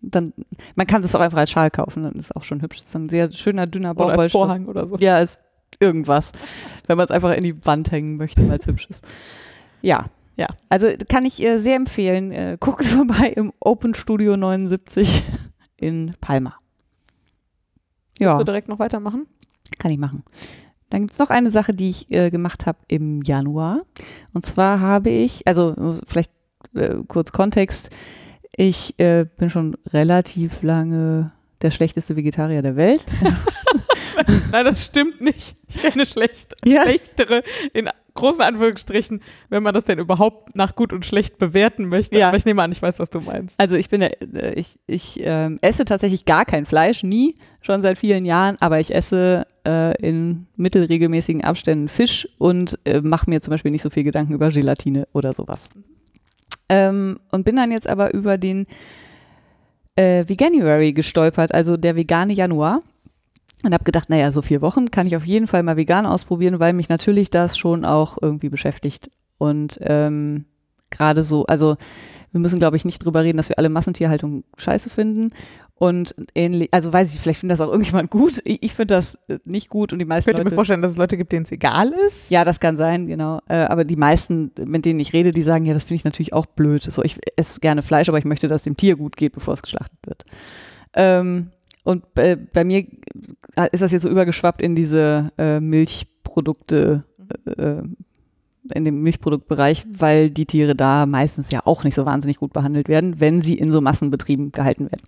dann, man kann das auch einfach als Schal kaufen, dann ist es auch schon hübsch. Das ist ein sehr schöner, dünner oder als Baumwollstoff. Vorhang oder so. Ja, ist irgendwas, wenn man es einfach in die Wand hängen möchte, weil es hübsch ist. Ja, Ja. Also kann ich äh, sehr empfehlen. Äh, guckt vorbei im Open Studio 79 in Palma. Ja. Willst du direkt noch weitermachen? Kann ich machen. Dann gibt es noch eine Sache, die ich äh, gemacht habe im Januar. Und zwar habe ich, also vielleicht äh, kurz Kontext. Ich äh, bin schon relativ lange der schlechteste Vegetarier der Welt. Nein, das stimmt nicht. Ich kenne schlecht, Ja. schlechtere, in großen Anführungsstrichen, wenn man das denn überhaupt nach gut und schlecht bewerten möchte. Ja. Aber ich nehme an, ich weiß, was du meinst. Also ich bin, der- äh, ich, ich ähm, esse tatsächlich gar kein Fleisch, nie, schon seit vielen Jahren, aber ich esse äh, in mittelregelmäßigen Abständen Fisch und äh, mache mir zum Beispiel nicht so viel Gedanken über Gelatine oder sowas. Ähm, und bin dann jetzt aber über den äh, Veganuary gestolpert, also der vegane Januar. Und habe gedacht, naja, so vier Wochen kann ich auf jeden Fall mal vegan ausprobieren, weil mich natürlich das schon auch irgendwie beschäftigt. Und ähm, gerade so, also wir müssen, glaube ich, nicht drüber reden, dass wir alle Massentierhaltung scheiße finden. Und ähnlich, also weiß ich, vielleicht findet das auch irgendjemand gut. Ich, ich finde das äh, nicht gut und die Ich meisten könnte mir Leute. vorstellen, dass es Leute gibt, denen es egal ist. Ja, das kann sein, genau. Äh, aber die meisten, mit denen ich rede, die sagen, ja, das finde ich natürlich auch blöd. So, ich esse gerne Fleisch, aber ich möchte, dass dem Tier gut geht, bevor es geschlachtet wird. Ähm, und äh, bei mir ist das jetzt so übergeschwappt in diese äh, Milchprodukte, äh, in den Milchproduktbereich, weil die Tiere da meistens ja auch nicht so wahnsinnig gut behandelt werden, wenn sie in so Massenbetrieben gehalten werden.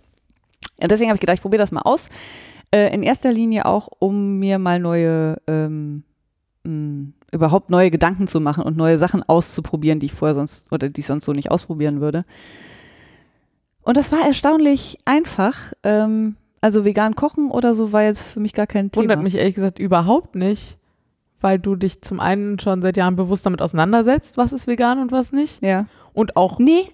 Und deswegen habe ich gedacht, ich probiere das mal aus. Äh, in erster Linie auch, um mir mal neue ähm, mh, überhaupt neue Gedanken zu machen und neue Sachen auszuprobieren, die ich vorher sonst oder die ich sonst so nicht ausprobieren würde. Und das war erstaunlich einfach. Ähm, also vegan kochen oder so war jetzt für mich gar kein Thema. Wundert mich ehrlich gesagt überhaupt nicht, weil du dich zum einen schon seit Jahren bewusst damit auseinandersetzt, was ist vegan und was nicht. Ja. Und auch Nee,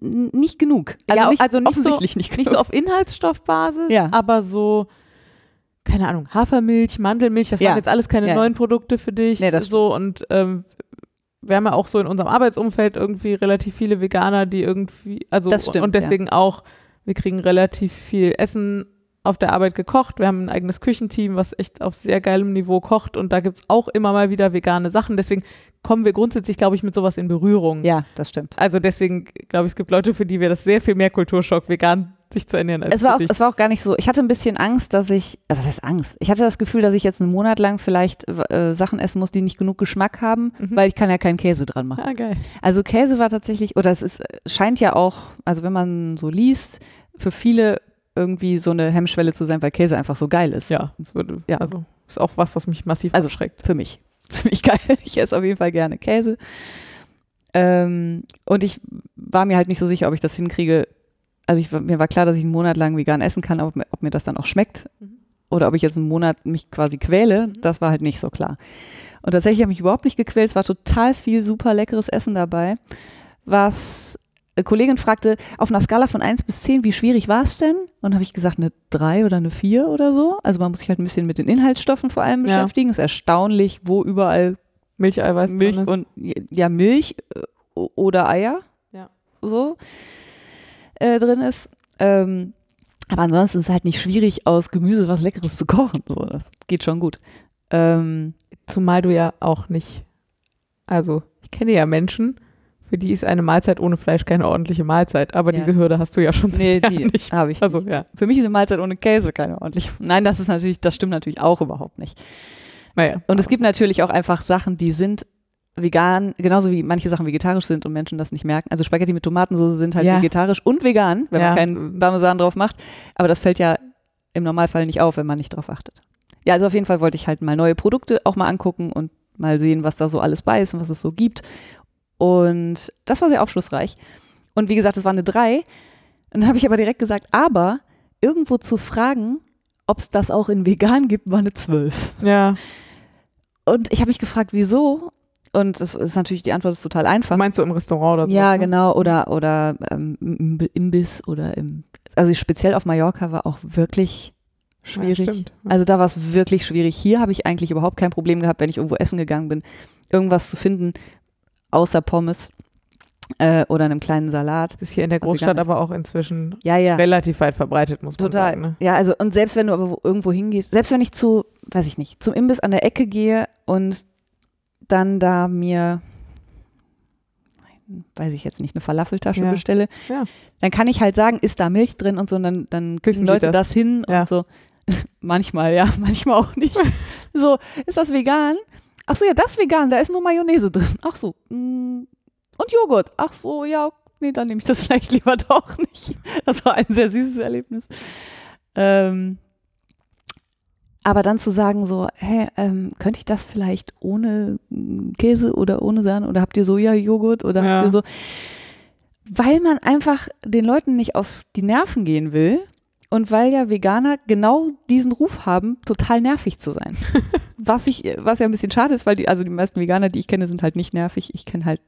nicht genug. Also, Ja, nicht, also nicht so- offensichtlich nicht genug. nicht so auf Inhaltsstoffbasis, Ja. aber so, keine Ahnung, Hafermilch, Mandelmilch, das Ja. waren jetzt alles keine neuen Produkte für dich. Nee, das so und ähm, wir haben ja auch so in unserem Arbeitsumfeld irgendwie relativ viele Veganer, die irgendwie, also Das stimmt, und deswegen auch, wir kriegen relativ viel Essen auf der Arbeit gekocht. Wir haben ein eigenes Küchenteam, was echt auf sehr geilem Niveau kocht und da gibt es auch immer mal wieder vegane Sachen. Deswegen kommen wir grundsätzlich, glaube ich, mit sowas in Berührung. ja, das stimmt. Also deswegen glaube ich, es gibt Leute, für die wir das sehr viel mehr Kulturschock, vegan sich zu ernähren als Es war, auch, es war auch gar nicht so. Ich hatte ein bisschen Angst, dass ich, äh, was heißt Angst? Ich hatte das Gefühl, dass ich jetzt einen Monat lang vielleicht äh, Sachen essen muss, die nicht genug Geschmack haben, Mhm. weil ich kann ja keinen Käse dran machen. ah, geil. Also Käse war tatsächlich, oder es ist, scheint ja auch, also wenn man so liest, für viele irgendwie so eine Hemmschwelle zu sein, weil Käse einfach so geil ist. Ja, das würde, Ja. also ist auch was, was mich massiv Also abschreckt. Für mich. Ziemlich geil. Ich esse auf jeden Fall gerne Käse. Ähm, und ich war mir halt nicht so sicher, ob ich das hinkriege. Also ich, mir war klar, dass ich einen Monat lang vegan essen kann, aber ob, mir- das dann auch schmeckt. Mhm. Oder ob ich jetzt einen Monat mich quasi quäle, das war halt nicht so klar. Und tatsächlich habe ich mich überhaupt nicht gequält. Es war total viel super leckeres Essen dabei. Was Kollegin fragte, auf einer Skala von 1 bis 10, wie schwierig war es denn? Und habe ich gesagt, eine 3 oder eine 4 oder so. Also man muss sich halt ein bisschen mit den Inhaltsstoffen vor allem Ja. beschäftigen. Es ist erstaunlich, wo überall Milcheiweiß Milch drin ist. und ja Milch äh, oder Eier Ja. so äh, drin ist. Ähm, aber ansonsten ist es halt nicht schwierig, aus Gemüse was Leckeres zu kochen. So, das geht schon gut. Ähm, Zumal du ja auch nicht, also ich kenne ja Menschen, für die ist eine Mahlzeit ohne Fleisch keine ordentliche Mahlzeit, aber Ja. diese Hürde hast du ja schon seit nee, Jahren die nicht. habe ich. Also ja, Für mich ist eine Mahlzeit ohne Käse keine ordentliche. Nein, das ist natürlich, das stimmt natürlich auch überhaupt nicht. naja. Und es gibt natürlich auch einfach Sachen, die sind vegan, genauso wie manche Sachen vegetarisch sind und Menschen das nicht merken. Also Spaghetti mit Tomatensauce sind halt Ja. vegetarisch und vegan, wenn Ja. man keinen Parmesan drauf macht. Aber das fällt ja im Normalfall nicht auf, wenn man nicht drauf achtet. Ja, also auf jeden Fall wollte ich halt mal neue Produkte auch mal angucken und mal sehen, was da so alles bei ist und was es so gibt. Und das war sehr aufschlussreich. Und wie gesagt, es war eine 3. Und dann habe ich aber direkt gesagt, aber irgendwo zu fragen, ob es das auch in vegan gibt, war eine 12. Ja, Und ich habe mich gefragt, wieso? Und das ist natürlich, die Antwort ist total einfach. meinst du im Restaurant oder so? ja, genau. Oder, oder ähm, im Imbiss oder im, also speziell auf Mallorca war auch wirklich schwierig. Ja, stimmt. Also da war es wirklich schwierig. Hier habe ich eigentlich überhaupt kein Problem gehabt, wenn ich irgendwo essen gegangen bin, irgendwas zu finden, außer Pommes äh, oder einem kleinen Salat. Ist hier in der Großstadt aber auch inzwischen Ja, ja. relativ weit verbreitet, muss man Total. sagen. Ne? Ja, also und selbst wenn du aber wo- irgendwo hingehst, selbst wenn ich zu, weiß ich nicht, zum Imbiss an der Ecke gehe und dann da mir, weiß ich jetzt nicht, eine Falafeltasche Ja. bestelle, Ja. dann kann ich halt sagen, ist da Milch drin und so, und dann, dann kriegen Leute das? das, hin Ja. und so. manchmal, ja, manchmal auch nicht. so, ist das vegan? Ach so, ja, das ist vegan, da ist nur Mayonnaise drin. Ach so, mm, und Joghurt. Ach so, ja, nee, dann nehme ich das vielleicht lieber doch nicht. Das war ein sehr süßes Erlebnis. Ähm, aber dann zu sagen so, hä, ähm, könnte ich das vielleicht ohne mm, Käse oder ohne Sahne oder habt ihr Soja-Joghurt oder Ja. habt ihr so, weil man einfach den Leuten nicht auf die Nerven gehen will und weil ja Veganer genau diesen Ruf haben, total nervig zu sein. was ich, was ja ein bisschen schade ist, weil die, also die meisten Veganer, die ich kenne, sind halt nicht nervig. Ich kenne halt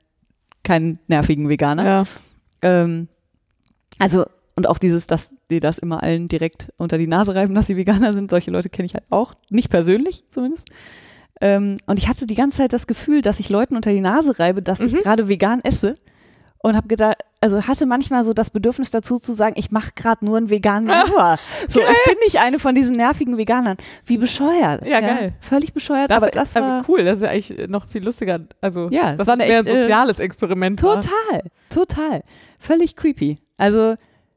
keinen nervigen Veganer. Ja. Ähm, also, und auch dieses, dass die das immer allen direkt unter die Nase reiben, dass sie Veganer sind, solche Leute kenne ich halt auch. Nicht persönlich zumindest. Ähm, und ich hatte die ganze Zeit das Gefühl, dass ich Leuten unter die Nase reibe, dass ich Mhm. gerade vegan esse. Und habe gedacht, also hatte manchmal so das Bedürfnis dazu zu sagen, ich mache gerade nur einen veganen Januar. so, ich bin nicht eine von diesen nervigen Veganern. Wie bescheuert. Ja, geil. Völlig bescheuert, Das, aber das aber war cool, das ist ja eigentlich noch viel lustiger. Also, Ja, das war ist eine mehr ein echt, äh, soziales Experiment. war. Total, total. Völlig creepy. Also,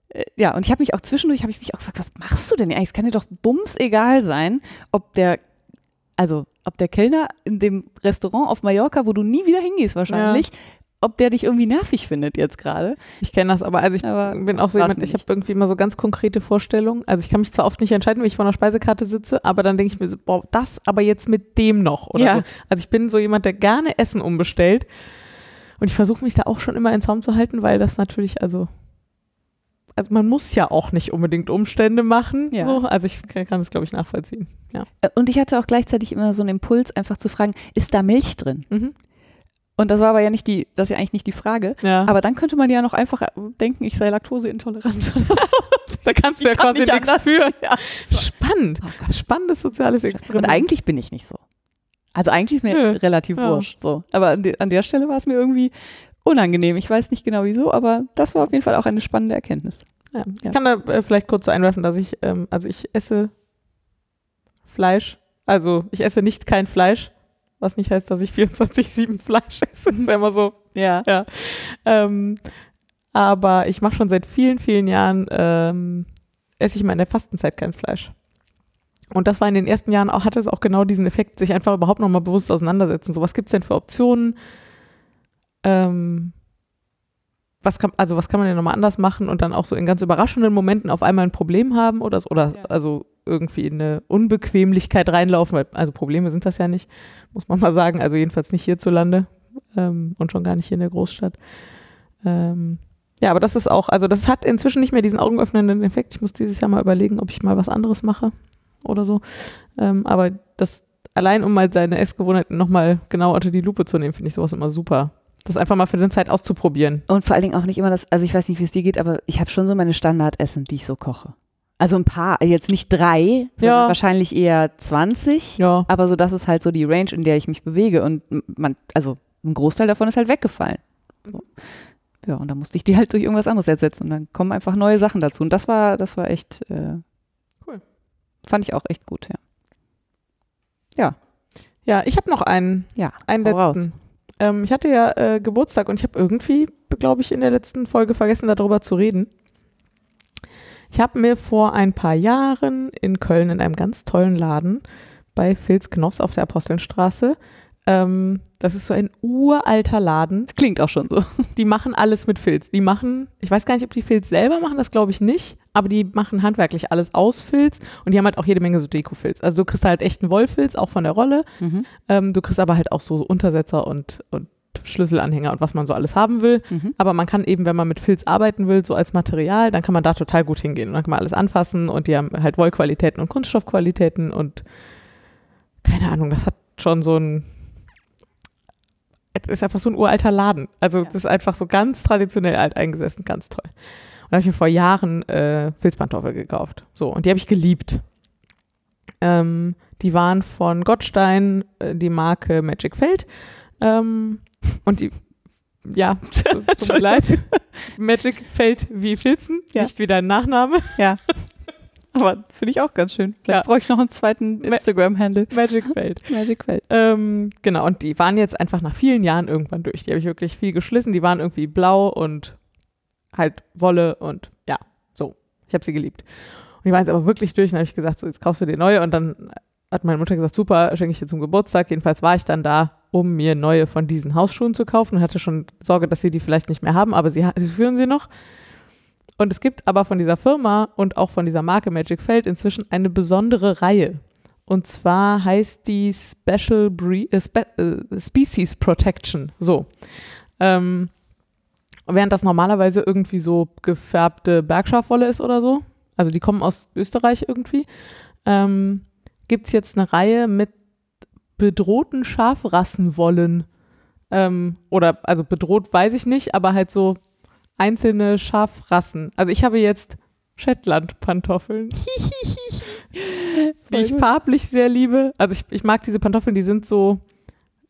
äh, ja, und ich habe mich auch zwischendurch, habe ich mich auch gefragt, was machst du denn eigentlich? Es kann dir doch bums egal sein, ob der, also, ob der Kellner in dem Restaurant auf Mallorca, wo du nie wieder hingehst wahrscheinlich, ob der dich irgendwie nervig findet jetzt gerade. Ich kenne das, aber also ich Aber bin auch so jemand, ich habe irgendwie immer so ganz konkrete Vorstellungen. Also ich kann mich zwar oft nicht entscheiden, wie ich vor einer Speisekarte sitze, aber dann denke ich mir so, boah, das aber jetzt mit dem noch oder Ja. so. Also ich bin so jemand, der gerne Essen umbestellt und ich versuche mich da auch schon immer in Zaum zu halten, weil das natürlich, also also man muss ja auch nicht unbedingt Umstände machen. Ja. So. Also ich kann kann das, glaube ich, nachvollziehen. Ja. Äh, Und ich hatte auch gleichzeitig immer so einen Impuls, einfach zu fragen, ist da Milch drin? Mhm. Und das war aber ja nicht die, das ist ja eigentlich nicht die Frage. ja. Aber dann könnte man ja noch einfach äh, denken, ich sei laktoseintolerant oder so. da kannst du ja Ich kann quasi nicht nichts anders. für. Ja. Spannend. Oh. Spannendes soziales Experiment. Und eigentlich bin ich nicht so. Also eigentlich ist mir Nö. relativ Ja. wurscht. So. Aber an, de an der Stelle war es mir irgendwie unangenehm. Ich weiß nicht genau wieso, aber das war auf jeden Fall auch eine spannende Erkenntnis. Ja, ich Ja. kann da äh, vielleicht kurz so einwerfen, dass ich, ähm, also ich esse Fleisch, also ich esse nicht kein Fleisch, was nicht heißt, dass ich 24-7 Fleisch esse. Das ist ja immer so. Ja. Ja. Ähm, aber ich mache schon seit vielen, vielen Jahren, ähm, esse ich mal in der Fastenzeit kein Fleisch. Und das war in den ersten Jahren auch, hatte es auch genau diesen Effekt, sich einfach überhaupt nochmal bewusst auseinandersetzen. So, was gibt es denn für Optionen? Ähm, was kann, also was kann man denn nochmal anders machen und dann auch so in ganz überraschenden Momenten auf einmal ein Problem haben oder, so- oder Ja. also irgendwie in eine Unbequemlichkeit reinlaufen, weil, also Probleme sind das ja nicht, muss man mal sagen, also jedenfalls nicht hierzulande ähm, und schon gar nicht hier in der Großstadt. Ähm, ja, aber das ist auch, also das hat inzwischen nicht mehr diesen augenöffnenden Effekt. Ich muss dieses Jahr mal überlegen, ob ich mal was anderes mache oder so. Ähm, aber das allein, um mal seine Essgewohnheiten nochmal genau unter die Lupe zu nehmen, finde ich sowas immer super. Das einfach mal für eine Zeit auszuprobieren. Und vor allen Dingen auch nicht immer das, also ich weiß nicht, wie es dir geht, aber ich habe schon so meine Standardessen, die ich so koche. Also ein paar, jetzt nicht drei, sondern Ja. wahrscheinlich eher 20. Ja. Aber so, das ist halt so die Range, in der ich mich bewege. Und man, also ein Großteil davon ist halt weggefallen. So. Ja, und dann musste ich die halt durch irgendwas anderes ersetzen. Und dann kommen einfach neue Sachen dazu. Und das war, das war echt äh, Cool. Fand ich auch echt gut, ja. Ja, ich habe noch einen, Ja, einen letzten. Ähm, ich hatte ja äh, Geburtstag und ich habe irgendwie, glaube ich, in der letzten Folge vergessen, darüber zu reden. Ich habe mir vor ein paar Jahren in Köln in einem ganz tollen Laden bei Filz Knoss auf der Apostelstraße, ähm, das ist so ein uralter Laden, Klingt auch schon so. die machen alles mit Filz. Die machen, ich weiß gar nicht, ob die Filz selber machen, das glaube ich nicht, aber die machen handwerklich alles aus Filz und die haben halt auch jede Menge so Dekofilz. Also du kriegst halt echten Wollfilz, auch von der Rolle. Mhm. Ähm, du kriegst aber halt auch so, so Untersetzer und, und Schlüsselanhänger und was man so alles haben will. Mhm. Aber man kann eben, wenn man mit Filz arbeiten will, so als Material, dann kann man da total gut hingehen. Und dann kann man alles anfassen und die haben halt Wollqualitäten und Kunststoffqualitäten und keine Ahnung, das hat schon so ein. Es ist einfach so ein uralter Laden. Also, Ja. das ist einfach so ganz traditionell alt eingesessen, ganz toll. Und da habe ich mir vor Jahren äh, Filzpantoffeln gekauft. So, und die habe ich geliebt. Ähm, die waren von Gottstein, äh, die Marke Magic Feld. Ähm, und die, ja, tut mir leid. Magic Feld wie Filzen, Ja. nicht wie dein Nachname. Ja. Aber finde ich auch ganz schön. Vielleicht Ja. brauche ich noch einen zweiten Instagram-Handle. Magic Feld. Magic Welt. Ähm, genau, und die waren jetzt einfach nach vielen Jahren irgendwann durch. Die habe ich wirklich viel geschlissen. Die waren irgendwie blau und halt Wolle und ja, so. Ich habe sie geliebt. Und die waren jetzt aber wirklich durch und habe ich gesagt, so, jetzt kaufst du dir neue. Und dann hat meine Mutter gesagt, super, schenke ich dir zum Geburtstag. Jedenfalls war ich dann da um mir neue von diesen Hausschuhen zu kaufen und hatte schon Sorge, dass sie die vielleicht nicht mehr haben, aber sie, sie führen sie noch. Und es gibt aber von dieser Firma und auch von dieser Marke Magic Feld inzwischen eine besondere Reihe. Und zwar heißt die Special Bre äh, Spe äh, Species Protection. So. Ähm, während das normalerweise irgendwie so gefärbte Bergschafwolle ist oder so. Also die kommen aus Österreich irgendwie. Ähm, Gibt es jetzt eine Reihe mit bedrohten Schafrassenwollen. Ähm, oder, also bedroht weiß ich nicht, aber halt so einzelne Schafrassen. Also ich habe jetzt Shetland-Pantoffeln, die ich farblich sehr liebe. Also ich, ich mag diese Pantoffeln, die sind so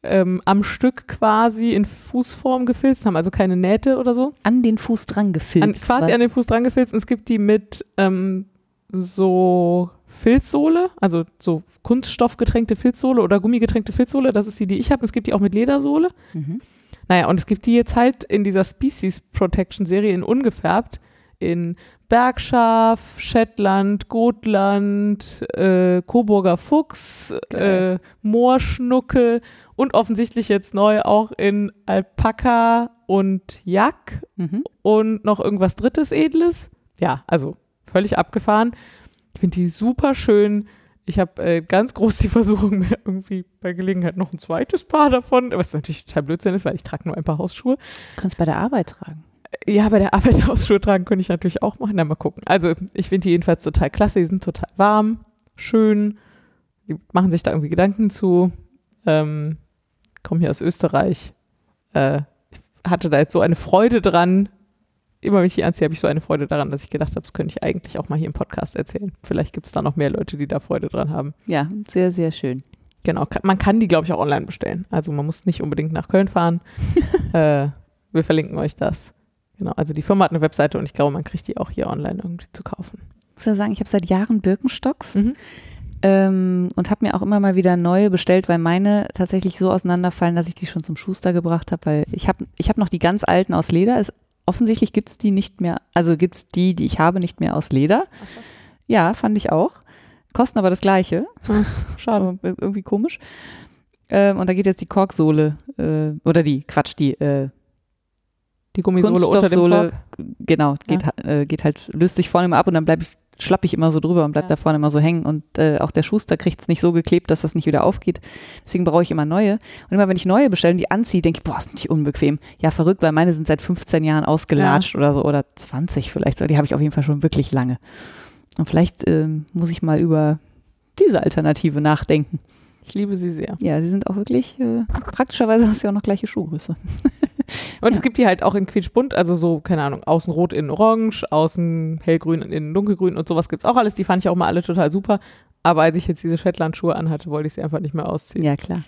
ähm, am Stück quasi in Fußform gefilzt, haben also keine Nähte oder so. An den Fuß dran gefilzt. An, quasi an den Fuß dran gefilzt. Und es gibt die mit ähm, so Filzsohle, also so kunststoffgetränkte Filzsohle oder gummigetränkte Filzsohle. Das ist die, die ich habe. Es gibt die auch mit Ledersohle. Mhm. Naja, und es gibt die jetzt halt in dieser Species Protection Serie in ungefärbt, in Bergschaf, Shetland, Gotland, äh, Coburger Fuchs, äh, Moorschnucke und offensichtlich jetzt neu auch in Alpaka und Jack Mhm. und noch irgendwas drittes Edles. Ja, also völlig abgefahren. Ich finde die super schön. Ich habe äh, ganz groß die Versuchung, mir irgendwie bei Gelegenheit noch ein zweites Paar davon, was natürlich total Blödsinn ist, weil ich trage nur ein paar Hausschuhe. Du kannst bei der Arbeit tragen. Ja, bei der Arbeit Hausschuhe tragen könnte ich natürlich auch machen. Na, mal gucken. Also ich finde die jedenfalls total klasse. Die sind total warm, schön. Die machen sich da irgendwie Gedanken zu. Ähm, kommen hier aus Österreich. Äh, ich hatte da jetzt so eine Freude dran. Immer wenn ich die anziehe, habe ich so eine Freude daran, dass ich gedacht habe, das könnte ich eigentlich auch mal hier im Podcast erzählen. Vielleicht gibt es da noch mehr Leute, die da Freude dran haben. Ja, sehr, sehr schön. Genau, man kann die, glaube ich, auch online bestellen. Also man muss nicht unbedingt nach Köln fahren. äh, wir verlinken euch das. Genau, also die Firma hat eine Webseite und ich glaube, man kriegt die auch hier online irgendwie zu kaufen. Ich muss ja sagen, ich habe seit Jahren Birkenstocks Mhm. ähm, und habe mir auch immer mal wieder neue bestellt, weil meine tatsächlich so auseinanderfallen, dass ich die schon zum Schuster gebracht habe, weil ich habe ich hab noch die ganz alten aus Leder. Es, offensichtlich gibt es die nicht mehr, also gibt es die, die ich habe, nicht mehr aus Leder. Ja, fand ich auch. Kosten aber das gleiche. Schade. Aber irgendwie komisch. Ähm, und da geht jetzt die Korksohle, äh, oder die, Quatsch, die äh, Die Gummisohle unter dem Korb. genau, geht, ha- äh, geht halt, löst sich vorne immer ab und dann bleib ich, schlapp ich immer so drüber und bleib Ja. da vorne immer so hängen und äh, auch der Schuster kriegt es nicht so geklebt, dass das nicht wieder aufgeht. Deswegen brauche ich immer neue. Und immer wenn ich neue bestelle und die anziehe, denke ich, boah, sind die unbequem. Ja, verrückt, weil meine sind seit 15 Jahren ausgelatscht oder so oder 20 vielleicht so. Die habe ich auf jeden Fall schon wirklich lange. Und vielleicht ähm, muss ich mal über diese Alternative nachdenken. Ich liebe sie sehr. Ja, sie sind auch wirklich, äh, praktischerweise hast du ja auch noch gleiche Schuhgröße. Und Ja. es gibt die halt auch in quietschbunt, also so, keine Ahnung, außen rot in orange, außen hellgrün in dunkelgrün und sowas gibt es auch alles. Die fand ich auch mal alle total super. Aber als ich jetzt diese Shetland-Schuhe anhatte, wollte ich sie einfach nicht mehr ausziehen. Ja, klar.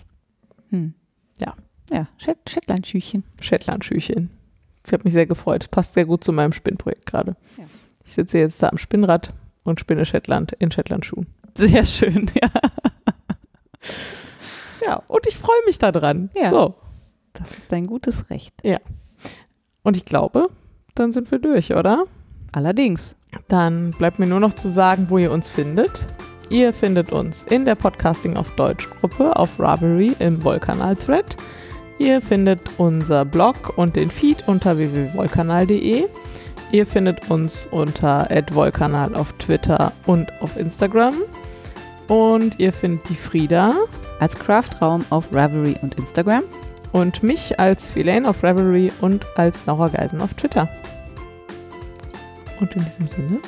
Hm. Ja. Ja, Shet Shetland-Schüchchen. Shetland-Schüchchen. Ich habe mich sehr gefreut. Passt sehr gut zu meinem Spinnprojekt gerade. Ja. Ich sitze jetzt da am Spinnrad und spinne Shetland in Shetland-Schuhen. Sehr schön, ja. Ja, und ich freue mich daran. Ja. So. Das ist dein gutes Recht. Und ich glaube, dann sind wir durch, oder? Allerdings. Dann bleibt mir nur noch zu sagen, wo ihr uns findet. Ihr findet uns in der Podcasting auf Deutsch Gruppe auf Ravelry im Wollkanal-Thread. Ihr findet unser Blog und den Feed unter www.wollkanal.de. Ihr findet uns unter @wollkanal auf Twitter und auf Instagram. Und ihr findet die Frieda Als Craftraum auf Ravelry und Instagram. Und mich als Filane auf Ravelry und als Laura Geisen auf Twitter. Und in diesem Sinne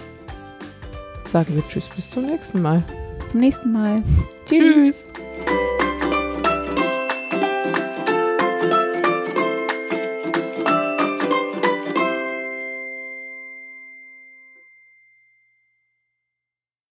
sagen wir Tschüss bis zum nächsten Mal. Zum nächsten Mal. Tschüss.